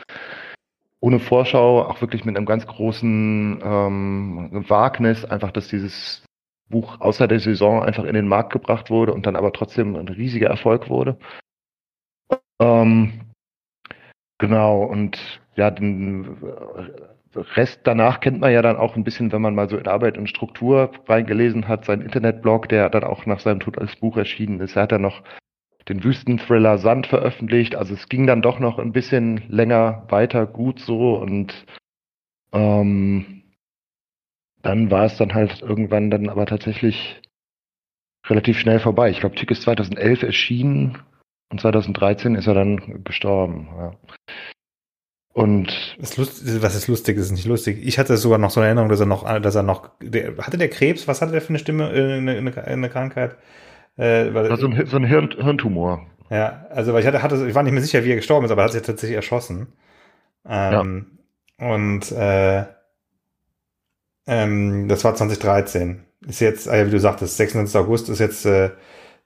S2: Ohne Vorschau, auch wirklich mit einem ganz großen ähm, Wagnis, einfach, dass dieses Buch außer der Saison einfach in den Markt gebracht wurde und dann aber trotzdem ein riesiger Erfolg wurde. Ähm, genau, und ja, den Rest danach kennt man ja dann auch ein bisschen, wenn man mal so in Arbeit und Struktur reingelesen hat, sein Internetblog, der dann auch nach seinem Tod als Buch erschienen ist. Er hat dann noch den Wüstenthriller Sand veröffentlicht. Also es ging dann doch noch ein bisschen länger weiter gut so und ähm, dann war es dann halt irgendwann dann aber tatsächlich relativ schnell vorbei. Ich glaube, Tick ist 2011 erschienen und 2013 ist er dann gestorben. Ja.
S1: Und ist lust, was ist lustig, ist nicht lustig. Ich hatte sogar noch so eine Erinnerung, dass er noch, dass er noch, der, hatte der Krebs? Was hatte der für eine Stimme, äh, eine, eine, eine Krankheit?
S2: Äh, weil, also ein, so ein Hirn, Hirntumor.
S1: Ja, also weil ich hatte, hatte, ich war nicht mehr sicher, wie er gestorben ist, aber er hat sich tatsächlich erschossen. Ähm, ja. Und äh, ähm, das war 2013. Ist jetzt, äh, wie du sagtest, 26. August ist jetzt, äh,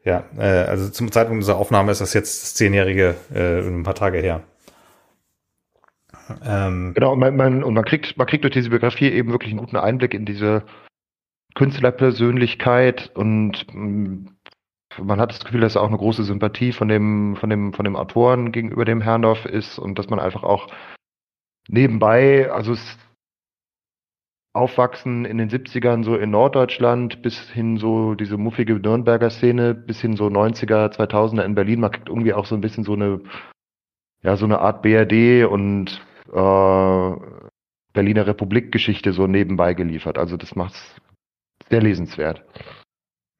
S1: ja, äh, also zum Zeitpunkt unserer Aufnahme ist das jetzt das zehnjährige, äh, ein paar Tage her.
S2: Ähm, genau, und man, man, und man kriegt, man kriegt durch diese Biografie eben wirklich einen guten Einblick in diese Künstlerpersönlichkeit und mm, man hat das Gefühl, dass auch eine große Sympathie von dem, von dem, von dem Autoren gegenüber dem Herrndorf ist und dass man einfach auch nebenbei, also es Aufwachsen in den 70ern so in Norddeutschland bis hin so diese muffige Nürnberger Szene bis hin so 90er, 2000er in Berlin. Man kriegt irgendwie auch so ein bisschen so eine, ja, so eine Art BRD und äh, Berliner Republik-Geschichte so nebenbei geliefert. Also das macht es sehr lesenswert.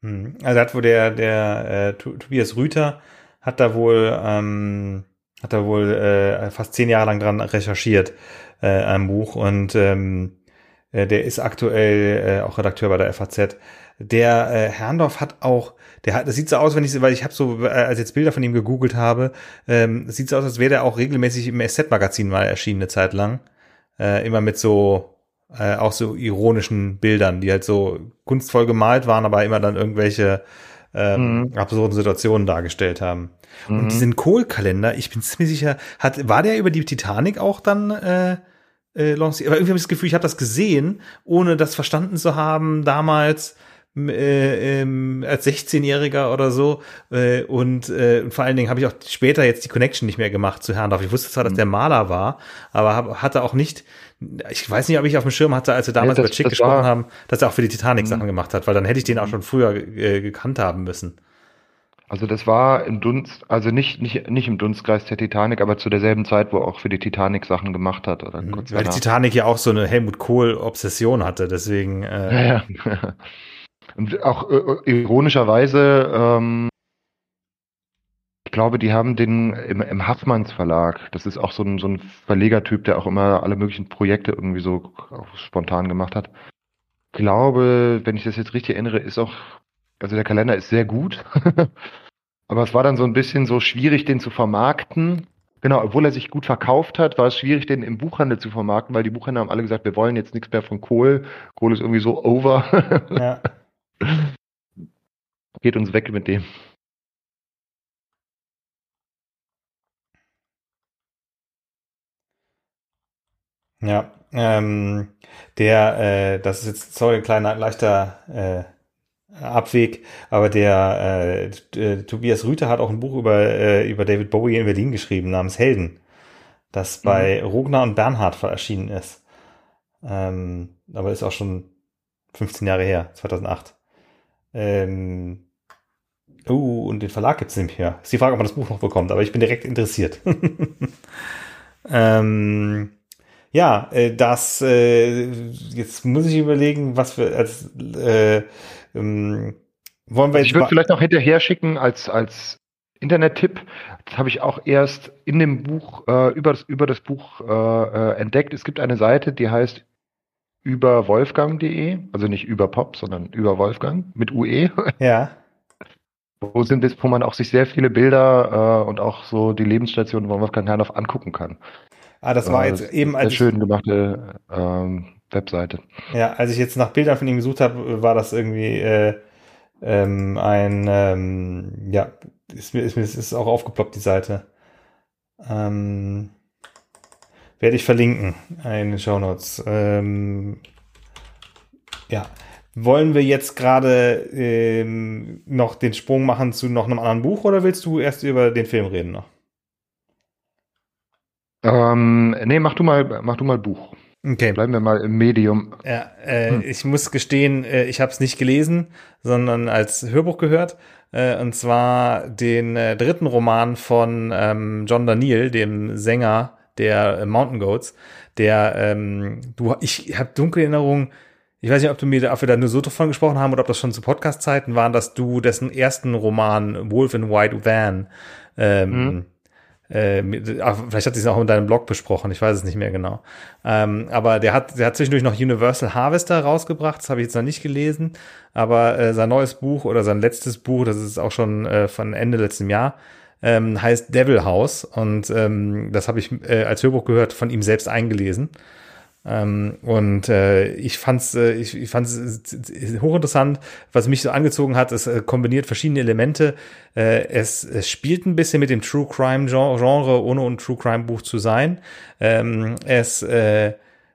S1: Hm. Also hat wohl der, der äh, Tobias Rüther hat da wohl ähm, hat da wohl äh, fast zehn Jahre lang dran recherchiert äh, am Buch und ähm, äh, der ist aktuell äh, auch Redakteur bei der FAZ. Der äh, Herrndorf hat auch, der hat, das sieht so aus, wenn ich, weil ich habe so, äh, als jetzt Bilder von ihm gegoogelt habe, ähm, sieht so aus, als wäre der auch regelmäßig im SZ-Magazin mal erschienen eine Zeit lang. Äh, immer mit so, äh, auch so ironischen Bildern, die halt so kunstvoll gemalt waren, aber immer dann irgendwelche ähm, mhm. absurden Situationen dargestellt haben. Mhm. Und diesen Kohl-Kalender, ich bin ziemlich sicher, hat, war der über die Titanic auch dann äh, äh, lanciert? Aber irgendwie habe ich das Gefühl, ich habe das gesehen, ohne das verstanden zu haben damals äh, ähm, als 16-Jähriger oder so. Äh, und, äh, und vor allen Dingen habe ich auch später jetzt die Connection nicht mehr gemacht zu Herrndorf. Ich wusste zwar, dass mhm. der Maler war, aber hab, hatte auch nicht, ich weiß nicht, ob ich auf dem Schirm hatte, als wir damals ja, das, über Chick gesprochen war, haben, dass er auch für die Titanic Sachen mhm. gemacht hat, weil dann hätte ich den auch mhm. schon früher äh, gekannt haben müssen.
S2: Also das war im Dunst, also nicht, nicht, nicht im Dunstkreis der Titanic, aber zu derselben Zeit, wo er auch für die Titanic Sachen gemacht hat. Oder
S1: mhm, Weil die Titanic ja auch so eine Helmut Kohl-Obsession hatte, deswegen. Äh ja, ja. [laughs]
S2: Und auch äh, ironischerweise, ähm, ich glaube, die haben den im, im Haffmanns Verlag, das ist auch so ein, so ein Verlegertyp, der auch immer alle möglichen Projekte irgendwie so spontan gemacht hat. Ich glaube, wenn ich das jetzt richtig erinnere, ist auch also der Kalender ist sehr gut. [laughs] Aber es war dann so ein bisschen so schwierig, den zu vermarkten. Genau, obwohl er sich gut verkauft hat, war es schwierig, den im Buchhandel zu vermarkten, weil die Buchhändler haben alle gesagt, wir wollen jetzt nichts mehr von Kohl. Kohl ist irgendwie so over. [laughs] Ja. Geht uns weg mit dem.
S1: Ja, ähm, der, äh, das ist jetzt, sorry, ein kleiner, leichter äh, Abweg, aber der äh, äh, Tobias Rüther hat auch ein Buch über, äh, über David Bowie in Berlin geschrieben, namens Helden, das mhm. bei Rogner und Bernhard erschienen ist. Ähm, aber ist auch schon 15 Jahre her, 2008. Ähm, uh, und den Verlag gibt's nicht mehr. Ist die Frage, ob man das Buch noch bekommt, aber ich bin direkt interessiert. [laughs] ähm, ja, äh, das, äh, jetzt muss ich überlegen, was wir als, äh, ähm,
S2: wollen wir jetzt ich würde vielleicht noch hinterher schicken als, als Internet-Tipp. Das habe ich auch erst in dem Buch, äh, über, das, über das Buch äh, äh entdeckt. Es gibt eine Seite, die heißt über Wolfgang.de, also nicht über Pop, sondern über Wolfgang mit UE.
S1: Ja.
S2: Wo sind es, wo man auch sich sehr viele Bilder äh, und auch so die Lebensstation von Wolfgang Herrnhoff angucken kann.
S1: Ah, das war äh, jetzt eben
S2: als. Sehr schön gemachte ähm, Webseite.
S1: Ja, als ich jetzt nach Bildern von ihm gesucht habe, war das irgendwie äh, ähm, ein, ähm, ja, ist mir, ist mir ist auch aufgeploppt, die Seite. Ähm, werde ich verlinken in den Show Notes. Ähm, ja. Wollen wir jetzt gerade ähm, noch den Sprung machen zu noch einem anderen Buch oder willst du erst über den Film reden noch?
S2: Ähm, nee, mach du mal, mach du mal Buch.
S1: Okay.
S2: Bleiben wir mal im Medium.
S1: Ja, äh, hm. ich muss gestehen, äh, ich habe es nicht gelesen, sondern als Hörbuch gehört. Äh, und zwar den äh, dritten Roman von ähm, John Daniel, dem Sänger der Mountain Goats. Der, ähm, du, ich habe dunkle Erinnerungen, ich weiß nicht, ob du mir, wir da nur so davon gesprochen haben oder ob das schon zu Podcast-Zeiten waren, dass du dessen ersten Roman Wolf in White Van ähm, mhm. Äh, vielleicht hat sie es auch in deinem Blog besprochen, ich weiß es nicht mehr genau. Ähm, aber der hat, der hat zwischendurch noch Universal Harvester rausgebracht, das habe ich jetzt noch nicht gelesen, aber äh, sein neues Buch oder sein letztes Buch, das ist auch schon äh, von Ende letzten Jahr, ähm, heißt Devil House und ähm, das habe ich äh, als Hörbuch gehört, von ihm selbst eingelesen. Ähm, und äh, ich fand's, äh, ich, ich fand's hochinteressant. Was mich so angezogen hat, es äh, kombiniert verschiedene Elemente. Äh, es, es spielt ein bisschen mit dem True Crime Genre, ohne ein True Crime Buch zu sein. Ähm, es äh,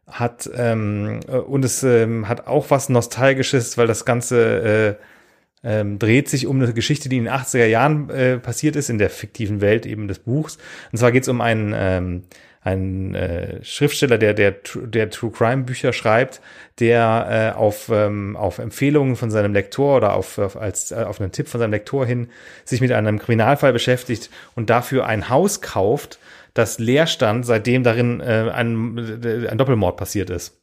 S1: hat ähm, äh, und es ähm, hat auch was Nostalgisches, weil das Ganze äh, ähm, dreht sich um eine Geschichte, die in den 80er Jahren äh, passiert ist, in der fiktiven Welt eben des Buchs. Und zwar geht es um einen ähm, ein äh, Schriftsteller, der, der, der True Crime Bücher schreibt, der äh, auf, ähm, auf Empfehlungen von seinem Lektor oder auf, auf, als, äh, auf einen Tipp von seinem Lektor hin sich mit einem Kriminalfall beschäftigt und dafür ein Haus kauft, das leer stand, seitdem darin äh, ein, äh, ein Doppelmord passiert ist.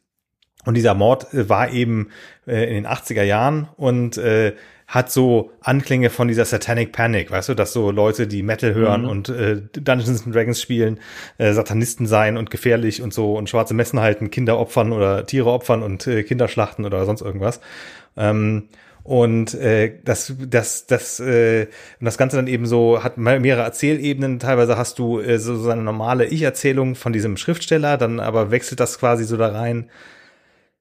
S1: Und dieser Mord äh, war eben äh, in den 80er Jahren und äh, hat so Anklänge von dieser Satanic Panic, weißt du, dass so Leute, die Metal hören mhm. und äh, Dungeons and Dragons spielen, äh, Satanisten sein und gefährlich und so und schwarze Messen halten, Kinder opfern oder Tiere opfern und äh, Kinder schlachten oder sonst irgendwas. Ähm, und äh, das, das, das, äh, und das Ganze dann eben so hat mehrere Erzählebenen. Teilweise hast du äh, so, so eine normale Ich-Erzählung von diesem Schriftsteller, dann aber wechselt das quasi so da rein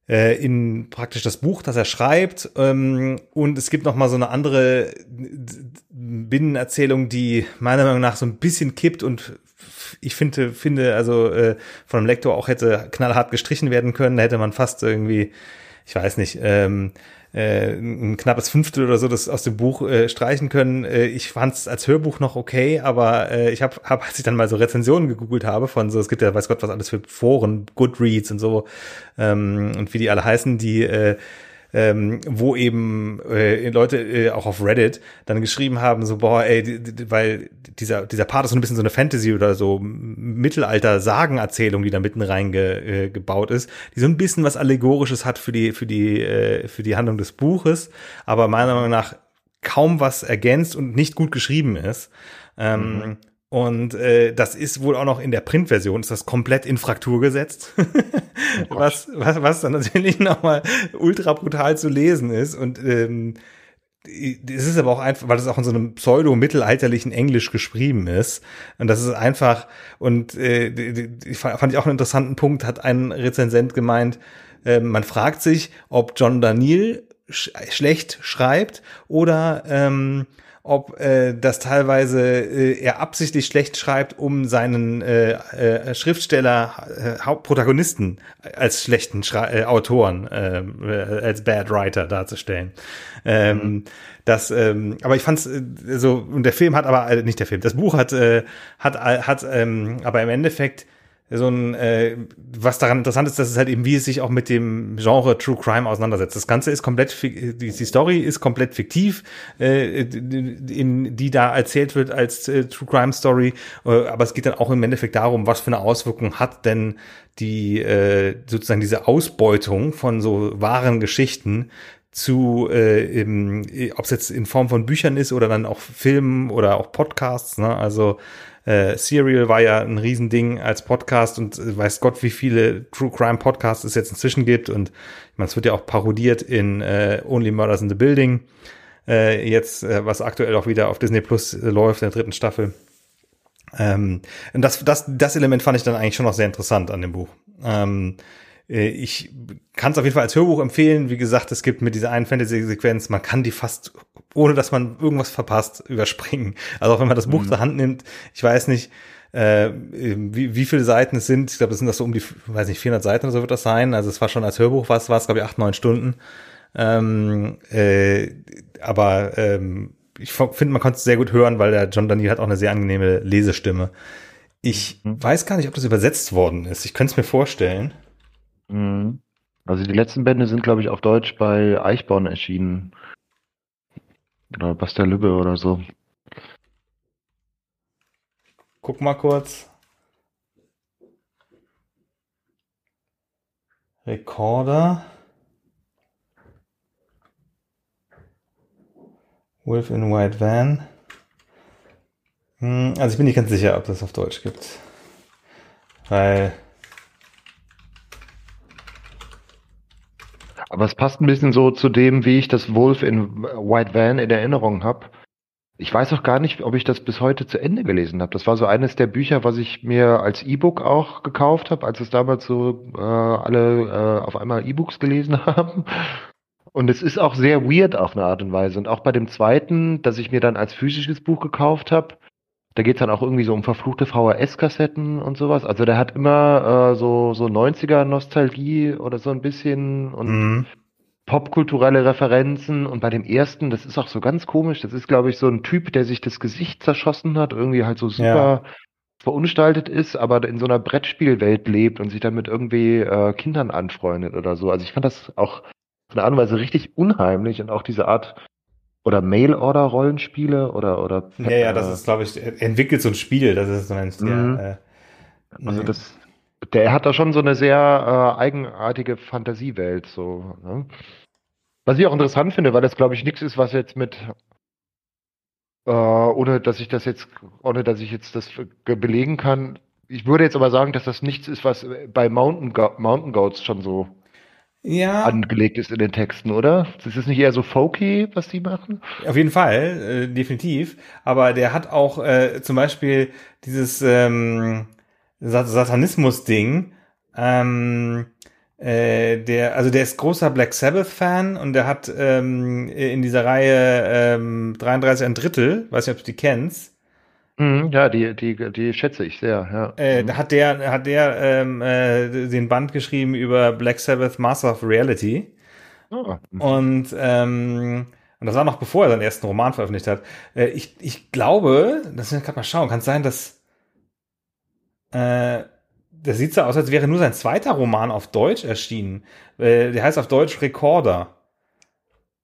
S1: in praktisch das Buch, das er schreibt. Ähm, und es gibt noch mal so eine andere Binnenerzählung, die meiner Meinung nach so ein bisschen kippt und ich finde, finde also äh, von einem Lektor auch hätte knallhart gestrichen werden können. Da hätte man fast irgendwie, ich weiß nicht, ähm, äh, ein knappes Fünftel oder so das aus dem Buch äh, streichen können. Äh, ich fand es als Hörbuch noch okay, aber äh, ich habe, hab, als ich dann mal so Rezensionen gegoogelt habe von so, es gibt ja weiß Gott was alles für Foren, Goodreads und so ähm, und wie die alle heißen, die äh, ähm, wo eben äh, Leute äh, auch auf Reddit dann geschrieben haben, so, boah, ey, die, die, weil dieser, dieser Part ist so ein bisschen so eine Fantasy oder so Mittelalter-Sagenerzählung, die da mitten reingebaut äh, ist, die so ein bisschen was Allegorisches hat für die, für die, äh, für die Handlung des Buches, aber meiner Meinung nach kaum was ergänzt und nicht gut geschrieben ist. Ähm, mhm. Und äh, das ist wohl auch noch in der Printversion, ist das komplett in Fraktur gesetzt. [laughs] oh was, was, was dann natürlich [laughs] nochmal ultra brutal zu lesen ist. Und ähm, es ist aber auch einfach, weil es auch in so einem pseudo-mittelalterlichen Englisch geschrieben ist. Und das ist einfach, und äh, fand ich auch einen interessanten Punkt, hat ein Rezensent gemeint, äh, man fragt sich, ob John Daniel sch schlecht schreibt oder ähm, ob äh, das teilweise äh, er absichtlich schlecht schreibt, um seinen äh, äh, Schriftsteller, äh, Hauptprotagonisten als schlechten Schra äh, Autoren, äh, als Bad Writer darzustellen. Ähm, mhm. Das, ähm, aber ich fand's äh, so, und der Film hat aber, äh, nicht der Film, das Buch hat, äh, hat, hat ähm, aber im Endeffekt so ein, äh, was daran interessant ist, dass es halt eben, wie es sich auch mit dem Genre True Crime auseinandersetzt. Das Ganze ist komplett, die, Story ist komplett fiktiv, äh, in, die da erzählt wird als äh, True Crime Story, äh, aber es geht dann auch im Endeffekt darum, was für eine Auswirkung hat denn die, äh, sozusagen diese Ausbeutung von so wahren Geschichten zu, äh, ob es jetzt in Form von Büchern ist oder dann auch Filmen oder auch Podcasts, ne? also äh, Serial war ja ein Riesending als Podcast und äh, weiß Gott, wie viele True Crime Podcasts es jetzt inzwischen gibt. Und ich meine, es wird ja auch parodiert in äh, Only Murders in the Building. Äh, jetzt, äh, was aktuell auch wieder auf Disney Plus äh, läuft, in der dritten Staffel. Ähm, und das, das, das Element fand ich dann eigentlich schon noch sehr interessant an dem Buch. Ähm, äh, ich kann es auf jeden Fall als Hörbuch empfehlen. Wie gesagt, es gibt mit dieser einen Fantasy-Sequenz, man kann die fast, ohne dass man irgendwas verpasst, überspringen. Also auch wenn man das Buch mhm. zur Hand nimmt, ich weiß nicht, äh, wie, wie viele Seiten es sind. Ich glaube, das sind das so um die, weiß nicht, 400 Seiten oder so wird das sein. Also es war schon als Hörbuch, was war es, glaube ich, acht, neun Stunden. Ähm, äh, aber ähm, ich finde, man konnte es sehr gut hören, weil der John Daniel hat auch eine sehr angenehme Lesestimme. Ich mhm. weiß gar nicht, ob das übersetzt worden ist. Ich könnte es mir vorstellen.
S2: Mhm. Also die letzten Bände sind, glaube ich, auf Deutsch bei Eichborn erschienen. Genau, oder Bastel Lübbe oder so.
S1: Guck mal kurz. Recorder. Wolf in White Van. Hm, also ich bin nicht ganz sicher, ob das auf Deutsch gibt. Weil
S2: Aber es passt ein bisschen so zu dem, wie ich das Wolf in White Van in Erinnerung habe. Ich weiß auch gar nicht, ob ich das bis heute zu Ende gelesen habe. Das war so eines der Bücher, was ich mir als E-Book auch gekauft habe, als es damals so äh, alle äh, auf einmal E-Books gelesen [laughs] haben. Und es ist auch sehr weird auf eine Art und Weise. Und auch bei dem zweiten, das ich mir dann als physisches Buch gekauft habe, da geht's dann auch irgendwie so um verfluchte VHS-Kassetten und sowas. Also der hat immer äh, so, so 90er-Nostalgie oder so ein bisschen und
S1: Mhm.
S2: popkulturelle Referenzen. Und bei dem ersten, das ist auch so ganz komisch, das ist, glaube ich, so ein Typ, der sich das Gesicht zerschossen hat, irgendwie halt so super verunstaltet ist, aber in so einer Brettspielwelt lebt und sich dann mit irgendwie äh, Kindern anfreundet oder so. Also ich fand das auch auf eine Art und Weise richtig unheimlich und auch diese Art oder Mail-Order-Rollenspiele oder oder
S1: Ja, ja, das
S2: äh,
S1: ist, glaube ich, entwickelt so ein Spiel, das ist so ein
S2: Mhm.
S1: äh,
S2: Also das, der hat da schon so eine sehr äh, eigenartige Fantasiewelt, so. Ne? Was ich auch interessant finde, weil das, glaube ich, nichts ist, was jetzt mit, äh, ohne dass ich das jetzt, ohne dass ich jetzt das ge- belegen kann. Ich würde jetzt aber sagen, dass das nichts ist, was bei Mountain, Go Mountain Goats schon so
S1: ja,
S2: angelegt ist in den Texten, oder? Ist es nicht eher so folky, was die machen?
S1: auf jeden Fall, äh, definitiv. Aber der hat auch äh, zum Beispiel dieses ähm, Sa- Satanismus-Ding. Ähm, äh, der, also der ist großer Black Sabbath-Fan und der hat ähm, in dieser Reihe ähm, 33 ein Drittel, weiß nicht, ob du die kennst.
S2: Mhm, ja, die, die, die schätze ich sehr, ja.
S1: Äh,
S2: Mhm.
S1: hat der, hat der ähm, äh, den Band geschrieben über Black Sabbath Master of Reality.
S2: Mhm.
S1: Und, ähm, und das war noch bevor er seinen ersten Roman veröffentlicht hat. Äh, ich, ich glaube, das müssen wir gerade mal schauen, kann es sein, dass äh, das sieht so aus, als wäre nur sein zweiter Roman auf Deutsch erschienen. Äh, der heißt auf Deutsch Recorder.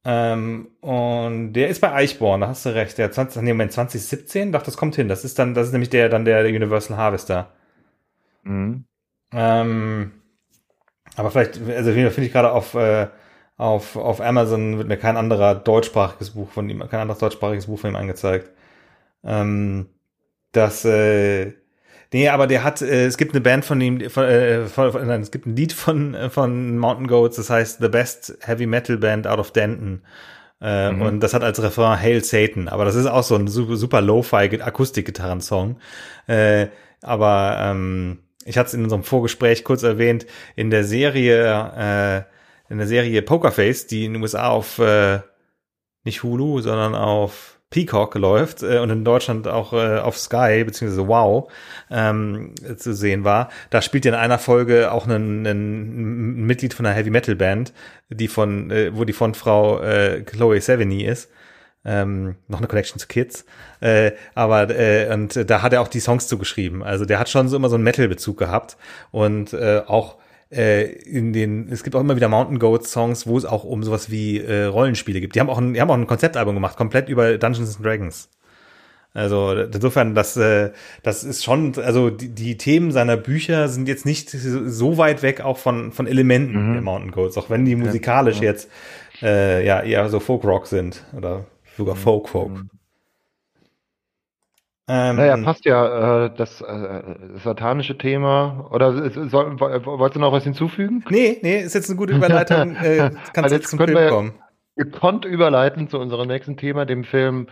S1: Ähm, und der ist bei Eichborn, da hast du recht. Der 20, nee, Moment, 2017, doch, das kommt hin. Das ist dann, das ist nämlich der, dann der Universal Harvester.
S2: Mhm.
S1: Ähm, aber vielleicht, also finde ich gerade auf, äh, auf, auf Amazon wird mir kein anderer deutschsprachiges Buch von ihm, kein anderes deutschsprachiges Buch von ihm angezeigt. Ähm, das, äh, nee, aber der hat, äh, es gibt eine Band von ihm, von, äh, von, von, nein, es gibt ein Lied von, äh, von Mountain Goats, das heißt The Best Heavy Metal Band Out of Denton. Äh,
S2: Mhm.
S1: Und das hat als Refrain Hail Satan. Aber das ist auch so ein super, super Lo-Fi Akustikgitarrensong. Äh, aber ähm, ich hatte es in unserem Vorgespräch kurz erwähnt, in der Serie, äh, in der Serie Pokerface, die in den USA auf äh, nicht Hulu, sondern auf Peacock läuft äh, und in Deutschland auch äh, auf Sky beziehungsweise Wow ähm, zu sehen war. Da spielt in einer Folge auch ein, ein Mitglied von einer Heavy Metal Band, die von, äh, wo die Frontfrau äh, Chloe Sevigny ist. Ähm, noch eine Connection zu Kids. Äh, aber äh, und da hat er auch die Songs zugeschrieben. Also der hat schon so immer so einen Metal-Bezug gehabt und äh, auch äh, in den, es gibt auch immer wieder Mountain Goats Songs, wo es auch um sowas wie äh, Rollenspiele gibt. Die haben auch ein, die haben auch ein Konzeptalbum gemacht, komplett über Dungeons and Dragons. Also insofern, das, äh, das ist schon, also die, die Themen seiner Bücher sind jetzt nicht so weit weg auch von, von Elementen
S2: Mhm.
S1: der Mountain Goats, auch wenn die musikalisch
S2: ja.
S1: jetzt äh, ja eher so Folk-Rock sind oder sogar Folk-Folk.
S2: Mhm.
S1: Ähm,
S2: Naja, passt ja, äh, das äh, satanische Thema. Oder soll, woll- wolltest du noch was hinzufügen?
S1: Nee, nee, ist jetzt eine gute Überleitung. [laughs] äh, kannst
S2: jetzt
S1: jetzt zum Film
S2: wir-
S1: kommen.
S2: Gekonnt überleiten zu unserem nächsten Thema, dem Film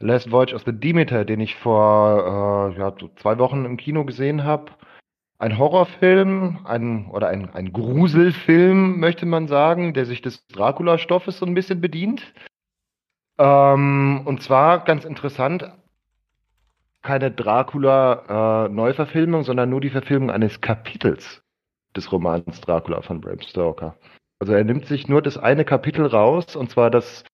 S2: Last Voyage of the Demeter, den ich vor äh, ja, so zwei Wochen im Kino gesehen habe. Ein Horrorfilm, ein oder ein, ein Gruselfilm, möchte man sagen, der sich des Dracula-Stoffes so ein bisschen bedient. Ähm, und zwar ganz interessant, keine Dracula-Neuverfilmung, sondern nur die Verfilmung eines Kapitels des Romans Dracula von Bram Stoker. Also er nimmt sich nur das eine Kapitel raus, und zwar das,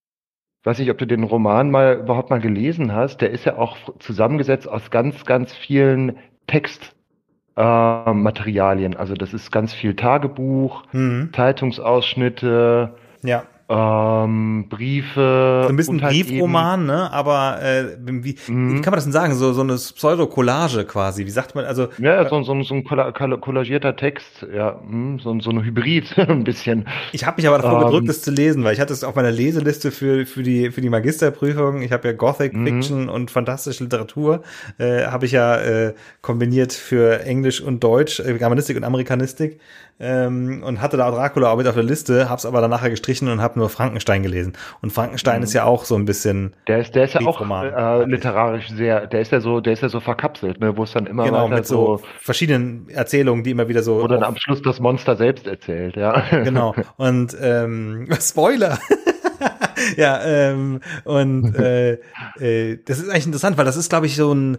S2: weiß nicht, ob du den Roman mal überhaupt mal gelesen hast, der ist ja auch zusammengesetzt aus ganz, ganz vielen Textmaterialien. Äh, also das ist ganz viel Tagebuch,
S1: Mhm.
S2: Zeitungsausschnitte,
S1: Ja.
S2: Ähm, Briefe.
S1: So ein bisschen halt Briefroman, ne? Aber äh, wie, mhm. wie kann man das denn sagen? So, so eine Pseudo-Collage quasi. Wie sagt man? Also
S2: ja, so, so, so ein kollagierter Text, ja, hm, so, so ein Hybrid, [laughs] ein bisschen.
S1: Ich habe mich aber davor ähm, gedrückt, das zu lesen, weil ich hatte es auf meiner Leseliste für für die für die Magisterprüfung. Ich habe ja Gothic mhm. Fiction und fantastische Literatur äh, habe ich ja äh, kombiniert für Englisch und Deutsch, äh, Germanistik und Amerikanistik ähm, und hatte da Dracula auch mit auf der Liste, hab's aber dann nachher gestrichen und habe nur Frankenstein gelesen. Und Frankenstein mhm. ist ja auch so ein bisschen.
S2: Der ist, der ist ja auch äh, literarisch sehr, der ist ja so, der ist ja so verkapselt, ne, wo es dann immer
S1: genau, mit so, so, verschiedenen Erzählungen, die immer wieder so.
S2: Wo dann am Schluss das Monster selbst erzählt, ja.
S1: Genau. Und ähm, [laughs] Spoiler. [laughs] ja, ähm, und [laughs] äh, äh, das ist eigentlich interessant, weil das ist, glaube ich, so ein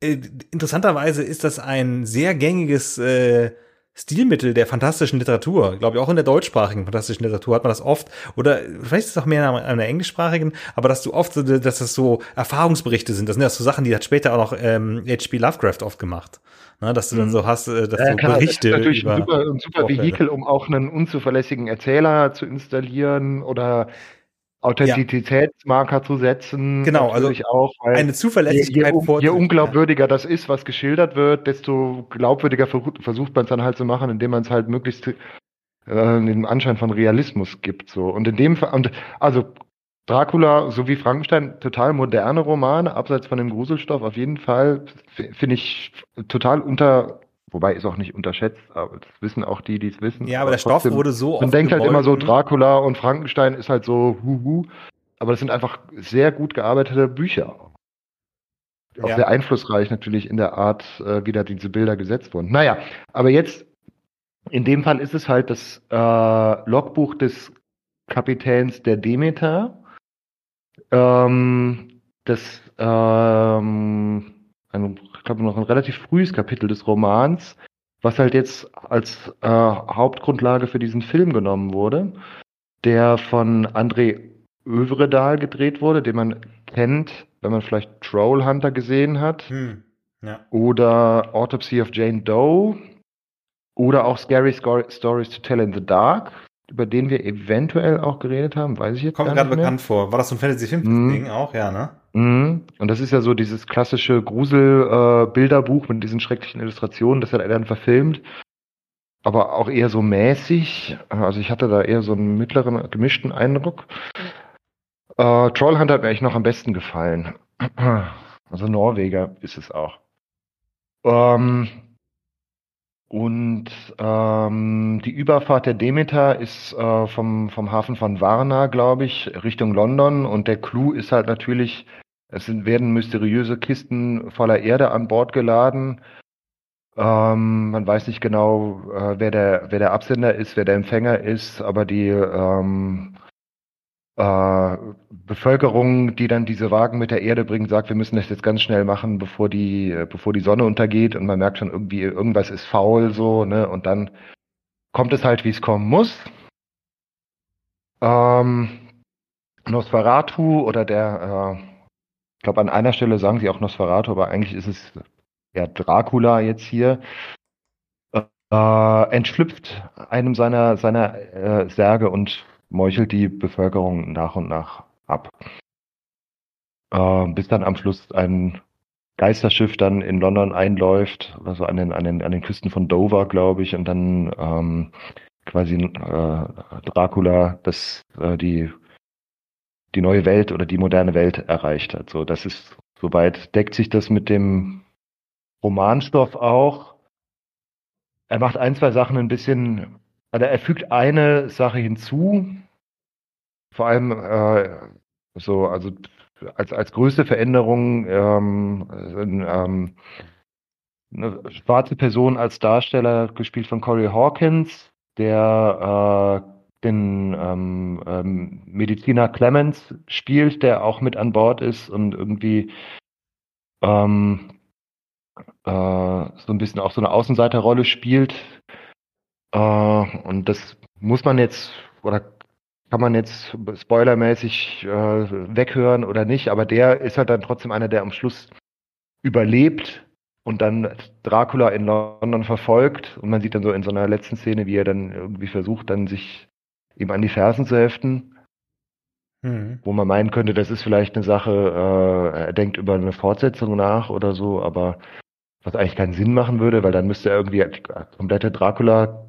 S1: äh, interessanterweise ist das ein sehr gängiges äh, Stilmittel der fantastischen Literatur. Glaube ich, auch in der deutschsprachigen fantastischen Literatur hat man das oft. Oder vielleicht ist es auch mehr in einer, englischsprachigen, aber dass du oft dass das so Erfahrungsberichte sind. Das sind ja so Sachen, die hat später auch noch ähm, H.P. Lovecraft oft gemacht. Na, dass du dann mhm. so hast, äh, dass ja, du klar, Berichte.
S2: Das ist natürlich über ein super, ein super Vehikel, um auch einen unzuverlässigen Erzähler zu installieren oder Authentizitätsmarker ja. zu setzen.
S1: Genau, also auch,
S2: eine Zuverlässigkeit. Je, je, je unglaubwürdiger ja. das ist, was geschildert wird, desto glaubwürdiger versucht man es dann halt zu machen, indem man es halt möglichst äh, den Anschein von Realismus gibt. So und in dem Fall und also Dracula sowie Frankenstein total moderne Romane, abseits von dem Gruselstoff auf jeden Fall finde ich total unter Wobei ist auch nicht unterschätzt, aber das wissen auch die, die es wissen.
S1: Ja, aber, aber der trotzdem, Stoff wurde so
S2: oft Man denkt halt immer so, Dracula und Frankenstein ist halt so huhu. Aber das sind einfach sehr gut gearbeitete Bücher. Auch ja. sehr einflussreich natürlich in der Art, äh, wie da diese Bilder gesetzt wurden. Naja, aber jetzt, in dem Fall ist es halt das äh, Logbuch des Kapitäns der Demeter. Ähm, das ähm, ein, glaube, noch ein relativ frühes Kapitel des Romans, was halt jetzt als äh, Hauptgrundlage für diesen Film genommen wurde, der von André Övredal gedreht wurde, den man kennt, wenn man vielleicht Trollhunter gesehen hat. Hm, ja. Oder Autopsy of Jane Doe. Oder auch Scary Stories to Tell in the Dark, über den wir eventuell auch geredet haben, weiß ich jetzt
S1: Kommt gerade bekannt vor. War das so ein Fantasy-Film-Ding hm. auch, ja, ne?
S2: Mhm. Und das ist ja so dieses klassische Grusel-Bilderbuch äh, mit diesen schrecklichen Illustrationen, das hat er dann verfilmt. Aber auch eher so mäßig. Also ich hatte da eher so einen mittleren, gemischten Eindruck. Äh, Trollhunter hat mir eigentlich noch am besten gefallen. Also Norweger ist es auch. Ähm, und ähm, die Überfahrt der Demeter ist äh, vom, vom Hafen von Varna, glaube ich, Richtung London. Und der Clou ist halt natürlich, es sind, werden mysteriöse Kisten voller Erde an Bord geladen. Ähm, man weiß nicht genau, äh, wer, der, wer der Absender ist, wer der Empfänger ist, aber die ähm, äh, Bevölkerung, die dann diese Wagen mit der Erde bringt, sagt, wir müssen das jetzt ganz schnell machen, bevor die, äh, bevor die Sonne untergeht und man merkt schon irgendwie, irgendwas ist faul so, ne? Und dann kommt es halt, wie es kommen muss. Ähm, Nosferatu oder der, äh, ich glaube, an einer Stelle sagen sie auch Nosferatu, aber eigentlich ist es ja Dracula jetzt hier, äh, entschlüpft einem seiner, seiner äh, Särge und meuchelt die Bevölkerung nach und nach ab. Äh, bis dann am Schluss ein Geisterschiff dann in London einläuft, also an den, an den, an den Küsten von Dover, glaube ich, und dann ähm, quasi äh, Dracula das, äh, die, die neue Welt oder die moderne Welt erreicht hat. So, das ist, soweit deckt sich das mit dem Romanstoff auch. Er macht ein, zwei Sachen ein bisschen also er fügt eine Sache hinzu, vor allem äh, so, also als, als größte Veränderung ähm, ähm, eine schwarze Person als Darsteller, gespielt von Corey Hawkins, der äh, den ähm, ähm, Mediziner Clemens spielt, der auch mit an Bord ist und irgendwie ähm, äh, so ein bisschen auch so eine Außenseiterrolle spielt, und das muss man jetzt, oder kann man jetzt spoilermäßig äh, weghören oder nicht, aber der ist halt dann trotzdem einer, der am Schluss überlebt und dann Dracula in London verfolgt und man sieht dann so in so einer letzten Szene, wie er dann irgendwie versucht, dann sich ihm an die Fersen zu heften. Mhm. Wo man meinen könnte, das ist vielleicht eine Sache, äh, er denkt über eine Fortsetzung nach oder so, aber was eigentlich keinen Sinn machen würde, weil dann müsste er irgendwie komplette Dracula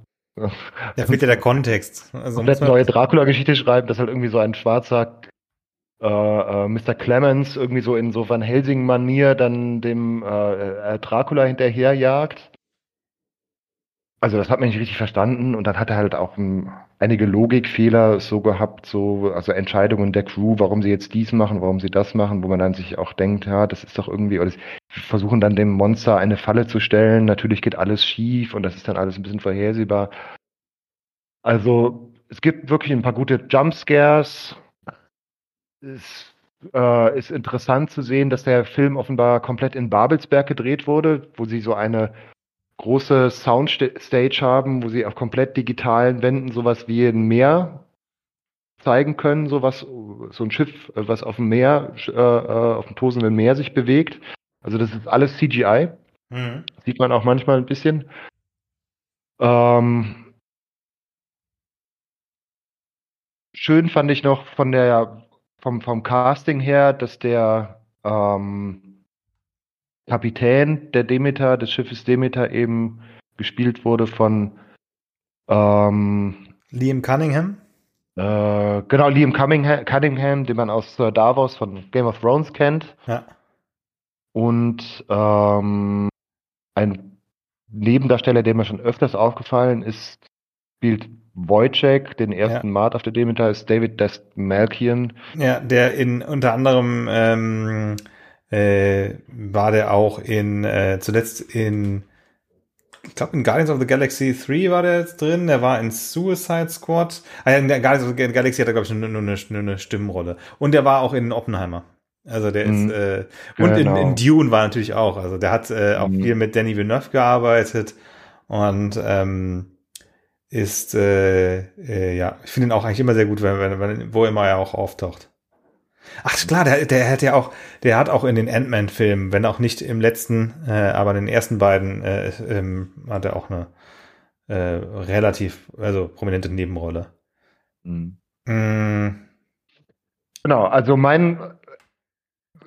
S1: da fehlt ja der Kontext.
S2: Also komplett neue Dracula-Geschichte schreiben, dass halt irgendwie so ein schwarzer äh, äh, Mr. Clemens irgendwie so in so Van Helsing-Manier dann dem äh, äh, Dracula hinterherjagt. Also das hat man nicht richtig verstanden und dann hat er halt auch um, ähm, einige Logikfehler so gehabt, so also Entscheidungen der Crew, warum sie jetzt dies machen, warum sie das machen, wo man dann sich auch denkt, ja, das ist doch irgendwie, oder versuchen dann dem Monster eine Falle zu stellen. Natürlich geht alles schief und das ist dann alles ein bisschen vorhersehbar. Also es gibt wirklich ein paar gute Jumpscares. Es äh, ist interessant zu sehen, dass der Film offenbar komplett in Babelsberg gedreht wurde, wo sie so eine große Soundstage haben, wo sie auf komplett digitalen Wänden sowas wie ein Meer zeigen können, sowas, so ein Schiff, was auf dem Meer, äh, äh, auf dem tosenden Meer sich bewegt. Also das ist alles CGI. Mhm. Sieht man auch manchmal ein bisschen. Ähm, schön fand ich noch von der, vom, vom Casting her, dass der ähm, Kapitän der Demeter, des Schiffes Demeter eben gespielt wurde von
S1: ähm, Liam Cunningham.
S2: Äh, genau, Liam Cunningham, Cunningham, den man aus Sir Davos von Game of Thrones kennt. Ja. Und ähm, ein Nebendarsteller, der mir schon öfters aufgefallen ist, spielt Wojciech, den ersten ja. Mart auf der Demeter, ist David Destmalkian.
S1: Ja, der in unter anderem ähm, äh, war der auch in, äh, zuletzt in, ich glaube in Guardians of the Galaxy 3 war der jetzt drin, der war in Suicide Squad. Ah, ja, in Guardians of the Galaxy hat er, glaube ich, nur, nur, eine, nur eine Stimmenrolle. Und der war auch in Oppenheimer. Also der mhm. ist, äh, und genau. in, in Dune war natürlich auch. Also der hat äh, auch mhm. viel mit Danny Villeneuve gearbeitet und ähm, ist, äh, äh, ja, ich finde ihn auch eigentlich immer sehr gut, wenn, wenn, wenn, wo immer er auch auftaucht. Ach klar, der, der hat ja auch, der hat auch in den Ant-Man-Filmen, wenn auch nicht im letzten, äh, aber in den ersten beiden, äh, ähm, hat er auch eine äh, relativ, also prominente Nebenrolle. Mhm.
S2: Mm. Genau, also mein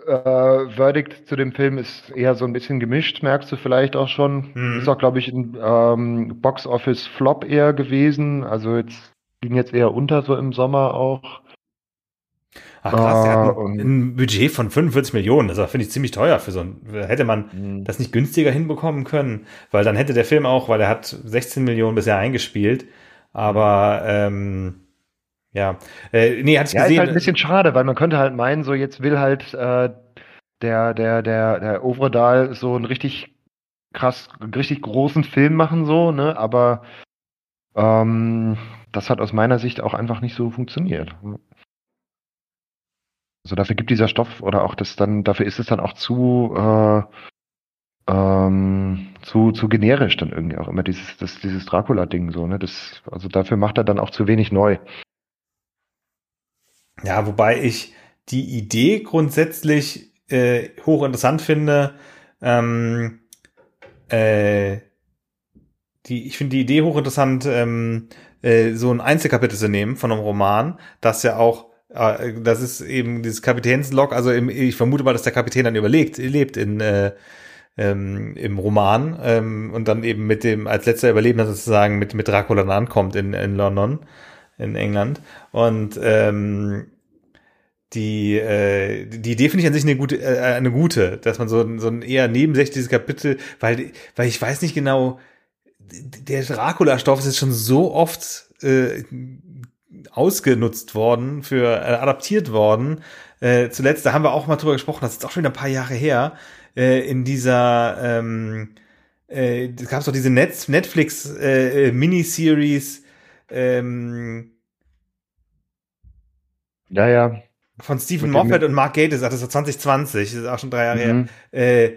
S2: äh, Verdict zu dem Film ist eher so ein bisschen gemischt, merkst du vielleicht auch schon. Mhm. Ist auch, glaube ich, ein ähm, Box-Office-Flop eher gewesen. Also jetzt ging jetzt eher unter so im Sommer auch.
S1: Ach krass, der hat ein, ein, Budget von 45 Millionen. Das finde ich ziemlich teuer für so ein. Hätte man mhm. das nicht günstiger hinbekommen können, weil dann hätte der Film auch, weil er hat 16 Millionen bisher eingespielt. Aber ähm, ja, äh, nee, hatte ich ja, gesehen.
S2: Ist halt ein bisschen schade, weil man könnte halt meinen, so jetzt will halt äh, der der der der Overdal so einen richtig krass, richtig großen Film machen so, ne? Aber ähm, das hat aus meiner Sicht auch einfach nicht so funktioniert. Also dafür gibt dieser Stoff oder auch das dann, dafür ist es dann auch zu, äh, ähm, zu, zu generisch dann irgendwie auch immer dieses, das, dieses Dracula-Ding so, ne? Das, also dafür macht er dann auch zu wenig neu.
S1: Ja, wobei ich die Idee grundsätzlich äh, hochinteressant finde. Ähm, äh, die, ich finde die Idee hochinteressant, ähm, äh, so ein Einzelkapitel zu nehmen von einem Roman, das ja auch das ist eben dieses Kapitänslog. Also im, ich vermute mal, dass der Kapitän dann überlegt, lebt in äh, ähm, im Roman ähm, und dann eben mit dem als letzter Überlebender sozusagen mit mit Dracula dann ankommt in in London in England und ähm, die äh, die Idee finde ich an sich eine gute äh, eine gute, dass man so so ein eher nebensächliches Kapitel, weil weil ich weiß nicht genau der Dracula-Stoff ist jetzt schon so oft äh, ausgenutzt worden, für äh, adaptiert worden. Äh, zuletzt, da haben wir auch mal drüber gesprochen, das ist auch schon ein paar Jahre her, äh, in dieser ähm, äh, es gab doch diese Net Netflix äh, äh, Miniseries ähm,
S2: ja, ja.
S1: Von Stephen Moffat und Mark Gatiss, das war 2020, das ist auch schon drei Jahre mhm. her. Äh,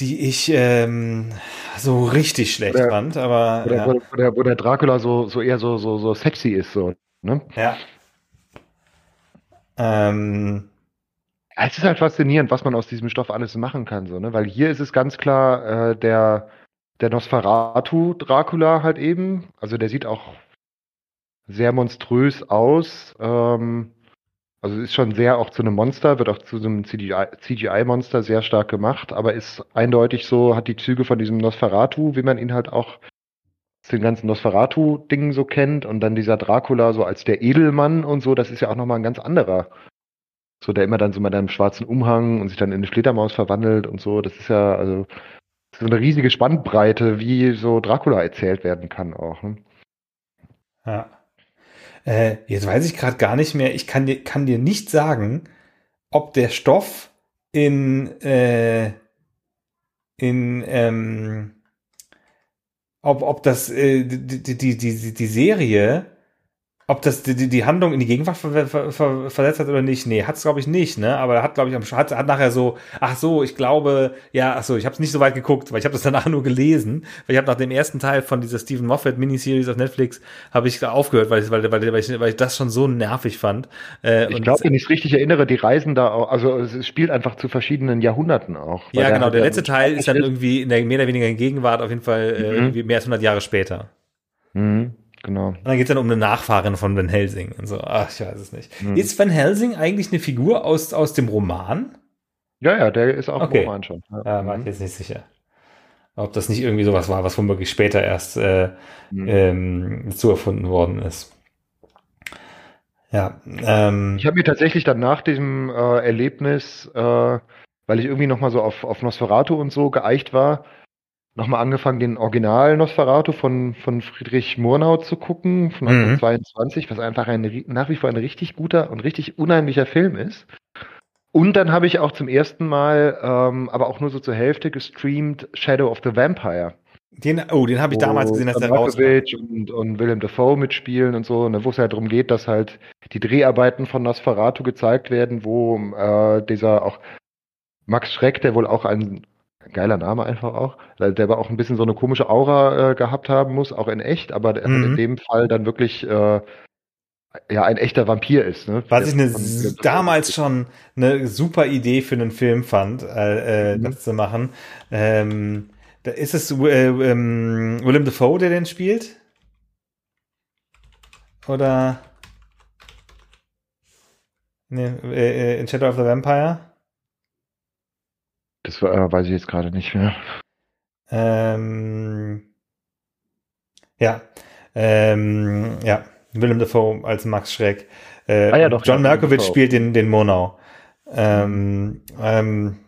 S1: die ich ähm, so richtig schlecht
S2: oder,
S1: fand, aber
S2: oder, ja. wo, der, wo der Dracula so, so eher so, so, so sexy ist, so, ne?
S1: Ja. Ähm,
S2: es ist halt faszinierend, was man aus diesem Stoff alles machen kann, so, ne? Weil hier ist es ganz klar, äh, der, der Nosferatu Dracula halt eben, also der sieht auch sehr monströs aus. Ähm, Also ist schon sehr auch zu einem Monster, wird auch zu einem CGI-Monster sehr stark gemacht, aber ist eindeutig so, hat die Züge von diesem Nosferatu, wie man ihn halt auch den ganzen Nosferatu-Dingen so kennt und dann dieser Dracula so als der Edelmann und so, das ist ja auch nochmal ein ganz anderer. So, der immer dann so mit einem schwarzen Umhang und sich dann in eine Fledermaus verwandelt und so, das ist ja, also, so eine riesige Spannbreite, wie so Dracula erzählt werden kann auch. Ne?
S1: Ja. Äh, jetzt weiß ich gerade gar nicht mehr, ich kann dir, kann dir nicht sagen, ob der Stoff in, äh, in, ähm, ob, ob das, äh, die, die, die, die Serie ob das die, die Handlung in die Gegenwart ver ver ver versetzt hat oder nicht? Nee, hat es glaube ich nicht, ne? Aber er hat glaube ich am hat, hat nachher so, ach so, ich glaube, ja, ach so, ich habe es nicht so weit geguckt, weil ich habe das danach nur gelesen, weil ich habe nach dem ersten Teil von dieser Stephen Moffat Miniseries auf Netflix habe ich aufgehört, weil ich, weil, weil, weil, ich, weil ich das schon so nervig fand.
S2: Äh, ich glaube, wenn ich es richtig erinnere, die reisen da auch, also es spielt einfach zu verschiedenen Jahrhunderten auch.
S1: Ja, genau, der letzte Teil ist dann irgendwie in der mehr oder weniger in Gegenwart auf jeden Fall äh, mhm. irgendwie mehr als 100 Jahre später.
S2: Mhm. Genau.
S1: Und dann geht es dann um eine Nachfahrin von Van Helsing und so. Ach, ich weiß es nicht. Hm. Ist Van Helsing eigentlich eine Figur aus, aus dem Roman?
S2: Ja, ja, der ist auch okay. im Roman schon.
S1: Ja, da war ich mhm. jetzt nicht sicher. Ob das nicht irgendwie sowas war, was womöglich später erst äh, mhm. ähm, zu erfunden worden ist. Ja. Ähm,
S2: ich habe mir tatsächlich dann nach diesem äh, Erlebnis, äh, weil ich irgendwie nochmal so auf, auf Nosferatu und so geeicht war, nochmal angefangen, den Original Nosferatu von, von Friedrich Murnau zu gucken, von 1922, mhm. was einfach ein, nach wie vor ein richtig guter und richtig unheimlicher Film ist. Und dann habe ich auch zum ersten Mal, ähm, aber auch nur so zur Hälfte gestreamt, Shadow of the Vampire.
S1: Den, oh, den habe ich damals gesehen, dass der raus
S2: und, und Willem Dafoe mitspielen und so, ne, wo es halt darum geht, dass halt die Dreharbeiten von Nosferatu gezeigt werden, wo äh, dieser auch Max Schreck, der wohl auch ein geiler Name einfach auch, der aber auch ein bisschen so eine komische Aura äh, gehabt haben muss, auch in echt, aber der mhm. in dem Fall dann wirklich äh, ja ein echter Vampir ist. Ne?
S1: Was ich eine, damals schon eine super Idee für einen Film fand, äh, äh, mhm. das zu machen. Ähm, da ist es äh, ähm, Willem Dafoe, der den spielt? Oder nee, äh in Shadow of the Vampire?
S2: Das war, äh, weiß ich jetzt gerade nicht mehr.
S1: Ähm, ja. Ähm, ja. Willem Dafoe als Max Schreck. Äh, ah, ja, doch, John Malkovich spielt den, den Monau. Ähm, ähm,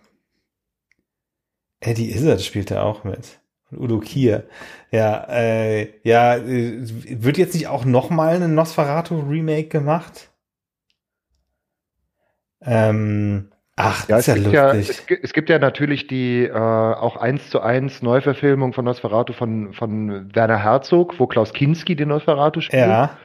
S1: Eddie Izzard spielt da auch mit. Und Udo Kier. Ja, äh, ja, äh, wird jetzt nicht auch noch mal ein Nosferatu Remake gemacht? Ähm, Ach,
S2: ja, das ist ja lustig. Ja, es, es, gibt ja natürlich die äh, auch eins zu eins Neuverfilmung von Nosferatu von, von Werner Herzog, wo Klaus Kinski den Nosferatu spielt. Ja.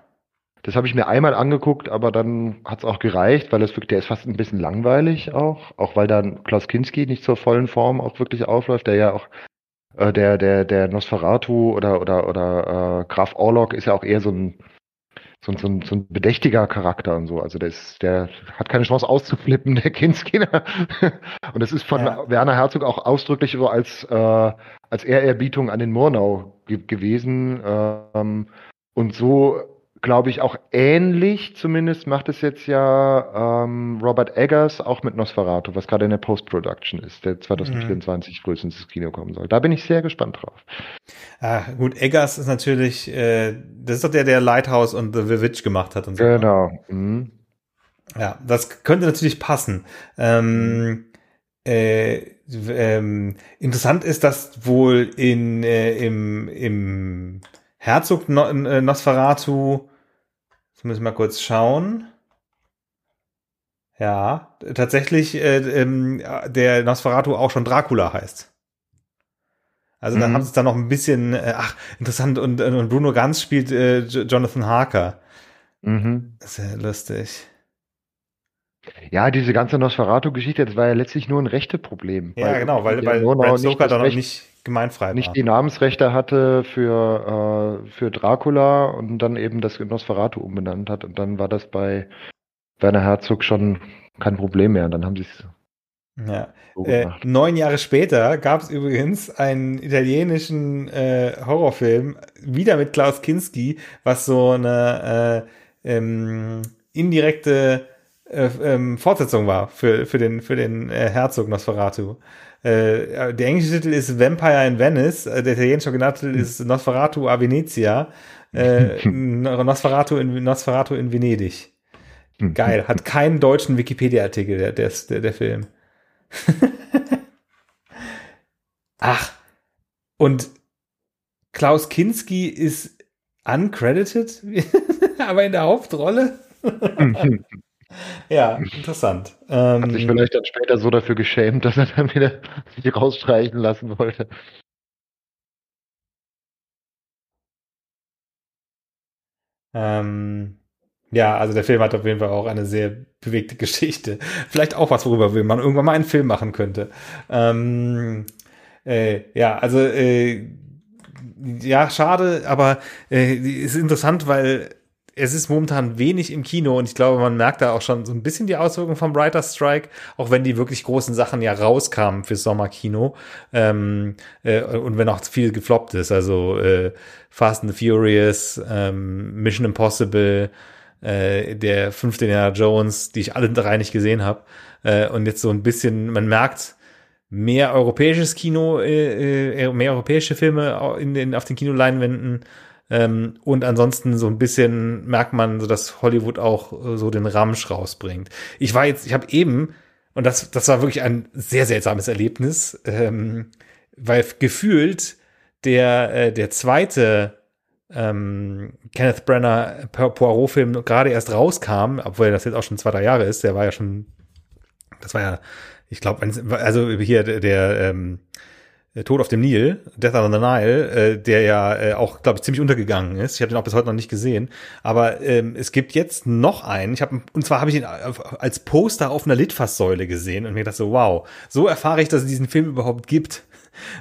S2: Das habe ich mir einmal angeguckt, aber dann hat es auch gereicht, weil es wirklich, der ist fast ein bisschen langweilig auch, auch weil dann Klaus Kinski nicht zur vollen Form auch wirklich aufläuft, der ja auch äh, der der der Nosferatu oder oder oder äh, Graf Orlok ist ja auch eher so ein so, so, so ein bedächtiger Charakter und so. Also der, ist, der hat keine Chance auszuflippen, [laughs] der Kinski. und das ist von ja. Werner Herzog auch ausdrücklich so als, äh, als Ehrerbietung an den Murnau ge gewesen. Ähm, und so glaube ich, auch ähnlich zumindest macht es jetzt ja ähm, Robert Eggers auch mit Nosferatu, was gerade in der Post-Production ist, der 2024 mhm. frühestens ins Kino kommen soll. Da bin ich sehr gespannt drauf.
S1: Ah, gut, Eggers ist natürlich, äh, das ist doch der, der Lighthouse und The Village gemacht hat und so.
S2: Genau. Mhm.
S1: Ja, das könnte natürlich passen. Ähm, äh, ähm, interessant ist, dass wohl in, äh, im, im Herzog äh, Nosferatu Jetzt müssen wir mal kurz schauen. Ja, tatsächlich äh, ähm, der Nosferatu auch schon Dracula heißt. Also mhm. dann haben sie es da noch ein bisschen, äh, ach, interessant, und, und Bruno Ganz spielt äh, Jonathan Harker. Mhm. Sehr lustig.
S2: Ja, diese ganze Nosferatu-Geschichte, das war ja letztlich nur ein Rechte-Problem.
S1: Ja, weil genau, weil, weil Bram Stoker da noch nicht gemeinfrei
S2: nicht war. die Namensrechte hatte für, äh, für Dracula und dann eben das Nosferatu umbenannt hat. Und dann war das bei Werner Herzog schon kein Problem mehr. Und dann haben sie es
S1: ja. So äh, neun Jahre später gab es übrigens einen italienischen äh, Horrorfilm, wieder mit Klaus Kinski, was so eine äh, ähm, indirekte äh, ähm, Fortsetzung war für, für den, für den äh, Herzog Nosferatu. Äh, der englische Titel ist Vampire in Venice, äh, der italienische Originaltitel ist Nosferatu a Venezia, äh, [laughs] Nosferatu, in, Nosferatu in Venedig. Geil, hat keinen deutschen Wikipedia-Artikel, der, der, der, der Film. [laughs] Ach, und Klaus Kinski ist uncredited, [laughs] aber in der Hauptrolle. Ja, interessant.
S2: Ähm, Hat sich vielleicht dann später so dafür geschämt, dass er dann wieder sich rausstreichen lassen wollte.
S1: Ähm, ja, also der Film hat auf jeden Fall auch eine sehr bewegte [laughs] Geschichte. Vielleicht auch was, worüber man irgendwann mal einen Film machen könnte. Ähm, äh, ja, also äh, ja, schade, aber äh, ist interessant, weil es ist momentan wenig im Kino und ich glaube, man merkt da auch schon so ein bisschen die Auswirkungen vom Writer's Strike, auch wenn die wirklich großen Sachen ja rauskamen fürs Sommerkino ähm, äh, und wenn auch viel gefloppt ist, also äh, Fast and the Furious, ähm, Mission Impossible, äh, der fünfte Indiana Jones, die ich alle drei nicht gesehen habe äh, und jetzt so ein bisschen, man merkt, mehr europäisches Kino, äh, äh, mehr europäische Filme in den, auf den Kinoleinwänden. Ähm, und ansonsten so ein bisschen merkt man, so dass Hollywood auch äh, so den Ramsch rausbringt. Ich war jetzt, ich habe eben, und das, das war wirklich ein sehr seltsames Erlebnis, ähm, weil gefühlt der, äh, der zweite ähm, Kenneth Brenner Poirot-Film gerade erst rauskam, obwohl das jetzt auch schon zwei, drei Jahre ist, der war ja schon, das war ja ich glaube, also hier der, der ähm, Tod auf dem Nil, Death on the Nile, äh, der ja äh, auch, glaube ich, ziemlich untergegangen ist. Ich habe den auch bis heute noch nicht gesehen. Aber ähm, es gibt jetzt noch einen. Ich habe und zwar habe ich ihn als Poster auf einer Litfaßsäule gesehen und mir gedacht so, wow, so erfahre ich, dass es diesen Film überhaupt gibt.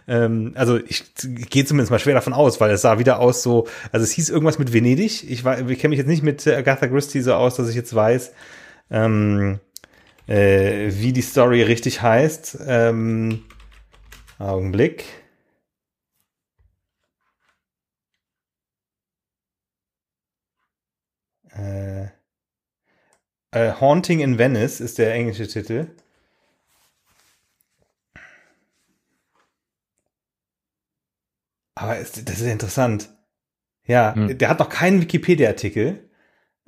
S1: Ähm, also ich gehe zumindest mal schwer davon aus, weil es sah wieder aus so, also es hieß irgendwas mit Venedig. Ich, war, ich kenne mich jetzt nicht mit Agatha Christie so aus, dass ich jetzt weiß. Ähm, äh, wie die Story richtig heißt. Ähm, Augenblick. Äh, äh, Haunting in Venice ist der englische Titel. Aber ist, das ist interessant. Ja, hm. der hat noch keinen Wikipedia-Artikel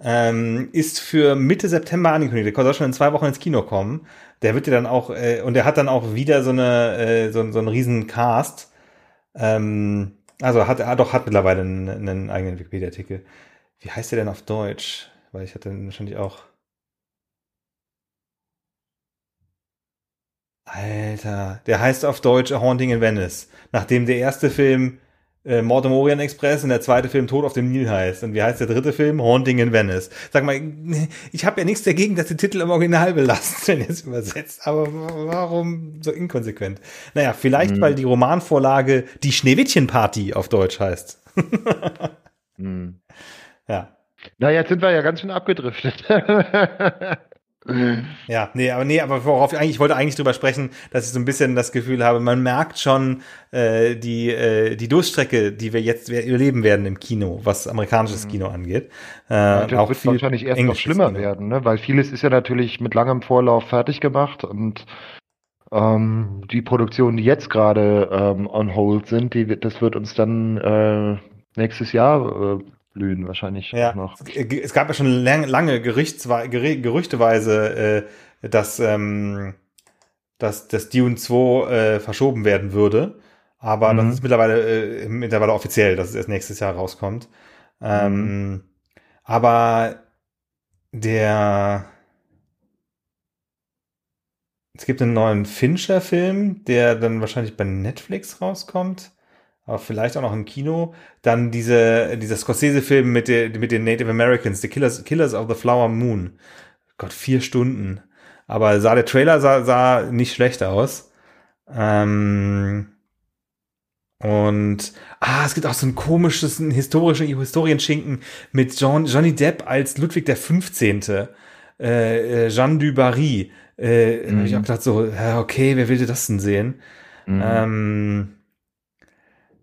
S1: ähm, ist für Mitte September angekündigt. Der soll schon in zwei Wochen ins Kino kommen. Der wird ja dann auch, äh, und der hat dann auch wieder so eine, äh, so, so einen riesen Cast. Ähm, also hat er doch hat mittlerweile einen, einen eigenen Wikipedia-Artikel. Wie heißt der denn auf Deutsch? Weil ich hatte wahrscheinlich auch. Alter, der heißt auf Deutsch A Haunting in Venice. Nachdem der erste Film äh, Mord im Orient Express und der zweite Film Tod auf dem Nil heißt. Und wie heißt der dritte Film? Haunting in Venice. Sag mal, ich habe ja nichts dagegen, dass die Titel im Original belassen, wenn ihr es übersetzt. Aber warum so inkonsequent? Naja, vielleicht, hm. weil die Romanvorlage die Schneewittchen-Party auf Deutsch heißt. hm. [laughs]
S2: Ja. Na, jetzt sind wir ja ganz schön abgedriftet. [laughs]
S1: Ja, nee, aber nee, aber worauf ich eigentlich, ich wollte eigentlich drüber sprechen, dass ich so ein bisschen das Gefühl habe, man merkt schon äh, die, äh, die Durststrecke, die wir jetzt erleben werden im Kino, was amerikanisches mhm. Kino angeht.
S2: Äh, ja, das auch wird wahrscheinlich erst noch schlimmer Kino. werden, ne? weil vieles ist ja natürlich mit langem Vorlauf fertig gemacht und ähm, die Produktionen, die jetzt gerade ähm, on hold sind, die, das wird uns dann äh, nächstes Jahr äh, blühen wahrscheinlich
S1: ja. noch. Es gab ja schon lang, lange gerüchteweise, äh, dass, ähm, dass das Dune 2 äh, verschoben werden würde. Aber mhm. das ist mittlerweile, äh, mittlerweile offiziell, dass es erst nächstes Jahr rauskommt. Ähm, mhm. Aber der es gibt einen neuen Fincher-Film, der dann wahrscheinlich bei Netflix rauskommt vielleicht auch noch im Kino. Dann diese, dieser Scorsese-Film mit, der, mit den Native Americans, The Killers, Killers of the Flower Moon. Gott, vier Stunden. Aber sah der Trailer sah, sah nicht schlecht aus. Ähm, und ah, es gibt auch so ein komisches, ein historischen Historienschinken mit John, Johnny Depp als Ludwig der 15. Äh, äh, Jeanne du Barry. Äh, mhm. Hab ich auch gedacht so, okay, wer will das denn sehen? Mhm. Ähm,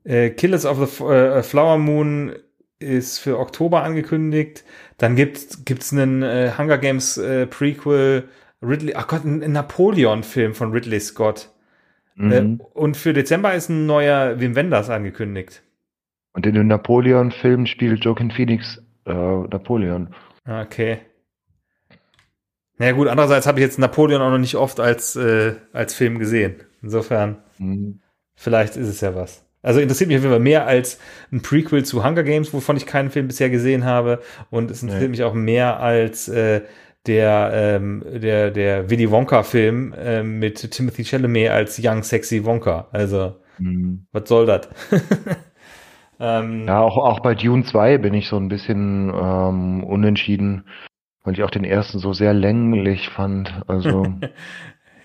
S1: äh, Killers of the äh, Flower Moon ist für Oktober angekündigt. Dann gibt gibt's einen äh, Hunger Games äh, Prequel Ridley, ach Gott, ein, ein Napoleon-Film von Ridley Scott. Mhm. Äh, und für Dezember ist ein neuer Wim Wenders angekündigt.
S2: Und in dem Napoleon-Film spielt Joaquin Phoenix äh, Napoleon.
S1: Okay. Na ja, gut, andererseits habe ich jetzt Napoleon auch noch nicht oft als, äh, als Film gesehen. Insofern, mhm. vielleicht ist es ja was. Also interessiert mich auf jeden Fall mehr als ein Prequel zu Hunger Games, wovon ich keinen Film bisher gesehen habe. Und es interessiert nee. mich auch mehr als äh, der, ähm, der, der Willy Wonka-Film äh, mit Timothy Chalamet als Young Sexy Wonka. Also, mhm. was soll das? [laughs]
S2: ähm, ja, auch, auch bei Dune 2 bin ich so ein bisschen ähm, unentschieden, weil ich auch den ersten so sehr länglich fand. Also. [laughs]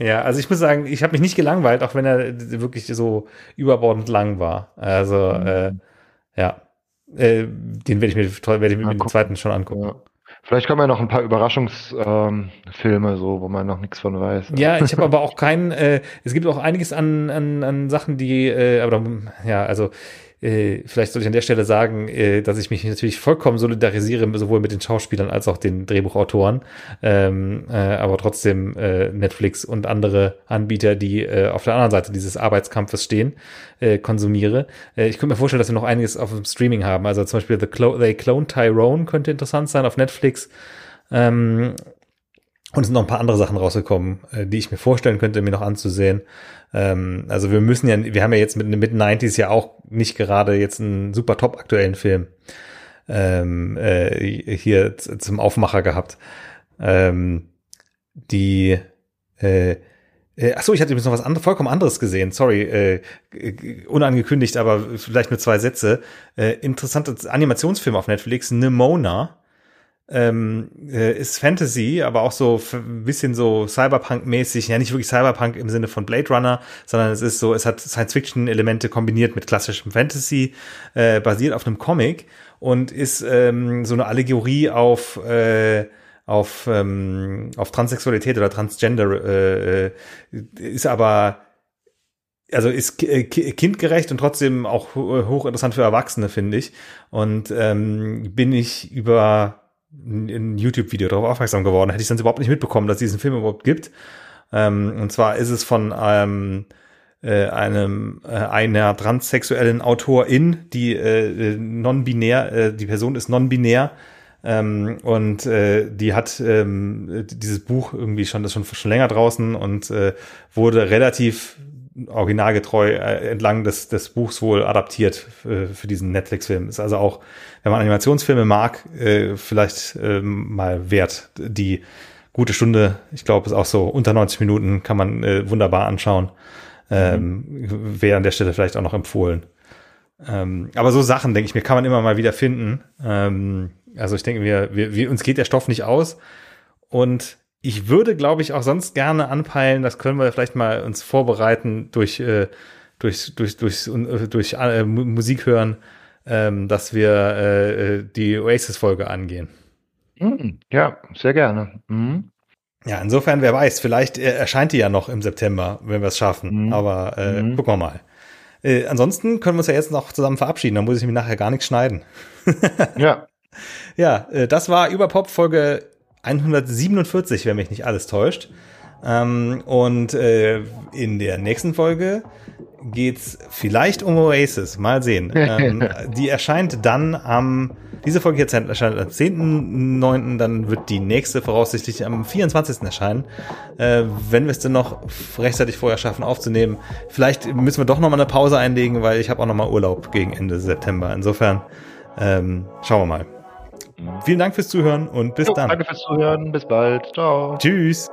S1: ja, also ich muss sagen, ich habe mich nicht gelangweilt, auch wenn er wirklich so überbordend lang war. Also, mhm. äh, ja. Äh, den werde ich mir, werd ich mir ja, den zweiten schon angucken. Ja.
S2: Vielleicht kommen ja noch ein paar Überraschungsfilme, ähm, so, wo man noch nichts von weiß.
S1: Ja, ich [laughs] habe aber auch keinen, äh, es gibt auch einiges an, an, an Sachen, die, äh, aber ja, also äh, vielleicht soll ich an der Stelle sagen, äh, dass ich mich natürlich vollkommen solidarisiere, sowohl mit den Schauspielern als auch den Drehbuchautoren. Ähm, äh, aber trotzdem äh, Netflix und andere Anbieter, die äh, auf der anderen Seite dieses Arbeitskampfes stehen, äh, konsumiere. Ich könnte mir vorstellen, dass wir noch einiges auf dem Streaming haben. Also zum Beispiel The Clo They Clone Tyrone könnte interessant sein auf Netflix. Ähm, und es sind noch ein paar andere Sachen rausgekommen, die ich mir vorstellen könnte, mir noch anzusehen. Ähm, also wir müssen ja, wir haben ja jetzt mit mit 90s ja auch nicht gerade jetzt einen super top aktuellen Film ähm, äh, hier zum Aufmacher gehabt. Ähm, die äh, äh, Achso, ich hatte übrigens noch was anderes, vollkommen anderes gesehen. Sorry, äh, unangekündigt, aber vielleicht nur zwei Sätze. Äh, interessanter Animationsfilm auf Netflix, Nimona ähm, äh, ist Fantasy, aber auch so ein bisschen so Cyberpunk-mäßig, ja nicht wirklich Cyberpunk im Sinne von Blade Runner, sondern es ist so, es hat Science-Fiction-Elemente kombiniert mit klassischem Fantasy, äh, basiert auf einem Comic und ist ähm, so eine Allegorie auf äh, auf ähm, auf Transsexualität oder Transgender äh, äh ist aber also ist äh, kindgerecht und trotzdem auch hochinteressant für Erwachsene, finde ich. Und ähm, bin ich über ein YouTube-Video darauf aufmerksam geworden. Hätte ich sonst überhaupt nicht mitbekommen, dass es diesen Film überhaupt gibt. Ähm, und zwar ist es von ähm, äh, einem äh, einer transsexuellen Autorin, die äh, non-binär, äh, die Person ist non-binär ähm, und äh, die hat ähm, dieses Buch irgendwie schon das schon schon länger draußen und äh, wurde relativ originalgetreu äh, entlang des, des Buchs wohl adaptiert äh, für diesen Netflix-Film. Ist also auch, wenn man Animationsfilme mag, äh, vielleicht äh, mal wert. Die gute Stunde, ich glaube, ist auch so unter 90 Minuten, kann man äh, wunderbar anschauen. Ähm, mhm. Wäre an der Stelle vielleicht auch noch empfohlen. Ähm, aber so Sachen, denke ich mir, kann man immer mal wieder finden. Ähm, also ich denke mir, wir, wir, uns geht der Stoff nicht aus. Und ich würde, glaube ich, auch sonst gerne anpeilen, das können wir vielleicht mal uns vorbereiten durch, äh, durch, durch, durch, durch, durch äh, Musik hören, ähm, dass wir äh, äh, die Oasis-Folge angehen.
S2: Mm, ja, sehr gerne. Mhm.
S1: Ja, insofern, wer weiß, vielleicht äh, erscheint die ja noch im September, wenn wir es schaffen. Mhm. Aber äh, mhm. gucken wir mal. Äh, ansonsten können wir uns ja jetzt noch zusammen verabschieden, dann muss ich mir nachher gar nichts schneiden. [laughs]
S2: ja.
S1: Ja, äh, das war Überpop Folge 147, wenn mich nicht alles täuscht. Ähm, und äh, in der nächsten Folge geht's vielleicht um Oasis. Mal sehen. [laughs] Ähm, die erscheint dann am, diese Folge jetzt erscheint am 10.9., dann wird die nächste voraussichtlich am 24. erscheinen. Äh, wenn wir es denn noch rechtzeitig vorher schaffen aufzunehmen. Vielleicht müssen wir doch nochmal eine Pause einlegen, weil ich habe auch nochmal Urlaub gegen Ende September. Insofern ähm, schauen wir mal. Vielen Dank fürs Zuhören und bis jo, dann.
S2: Danke fürs Zuhören. Bis bald. Ciao.
S1: Tschüss.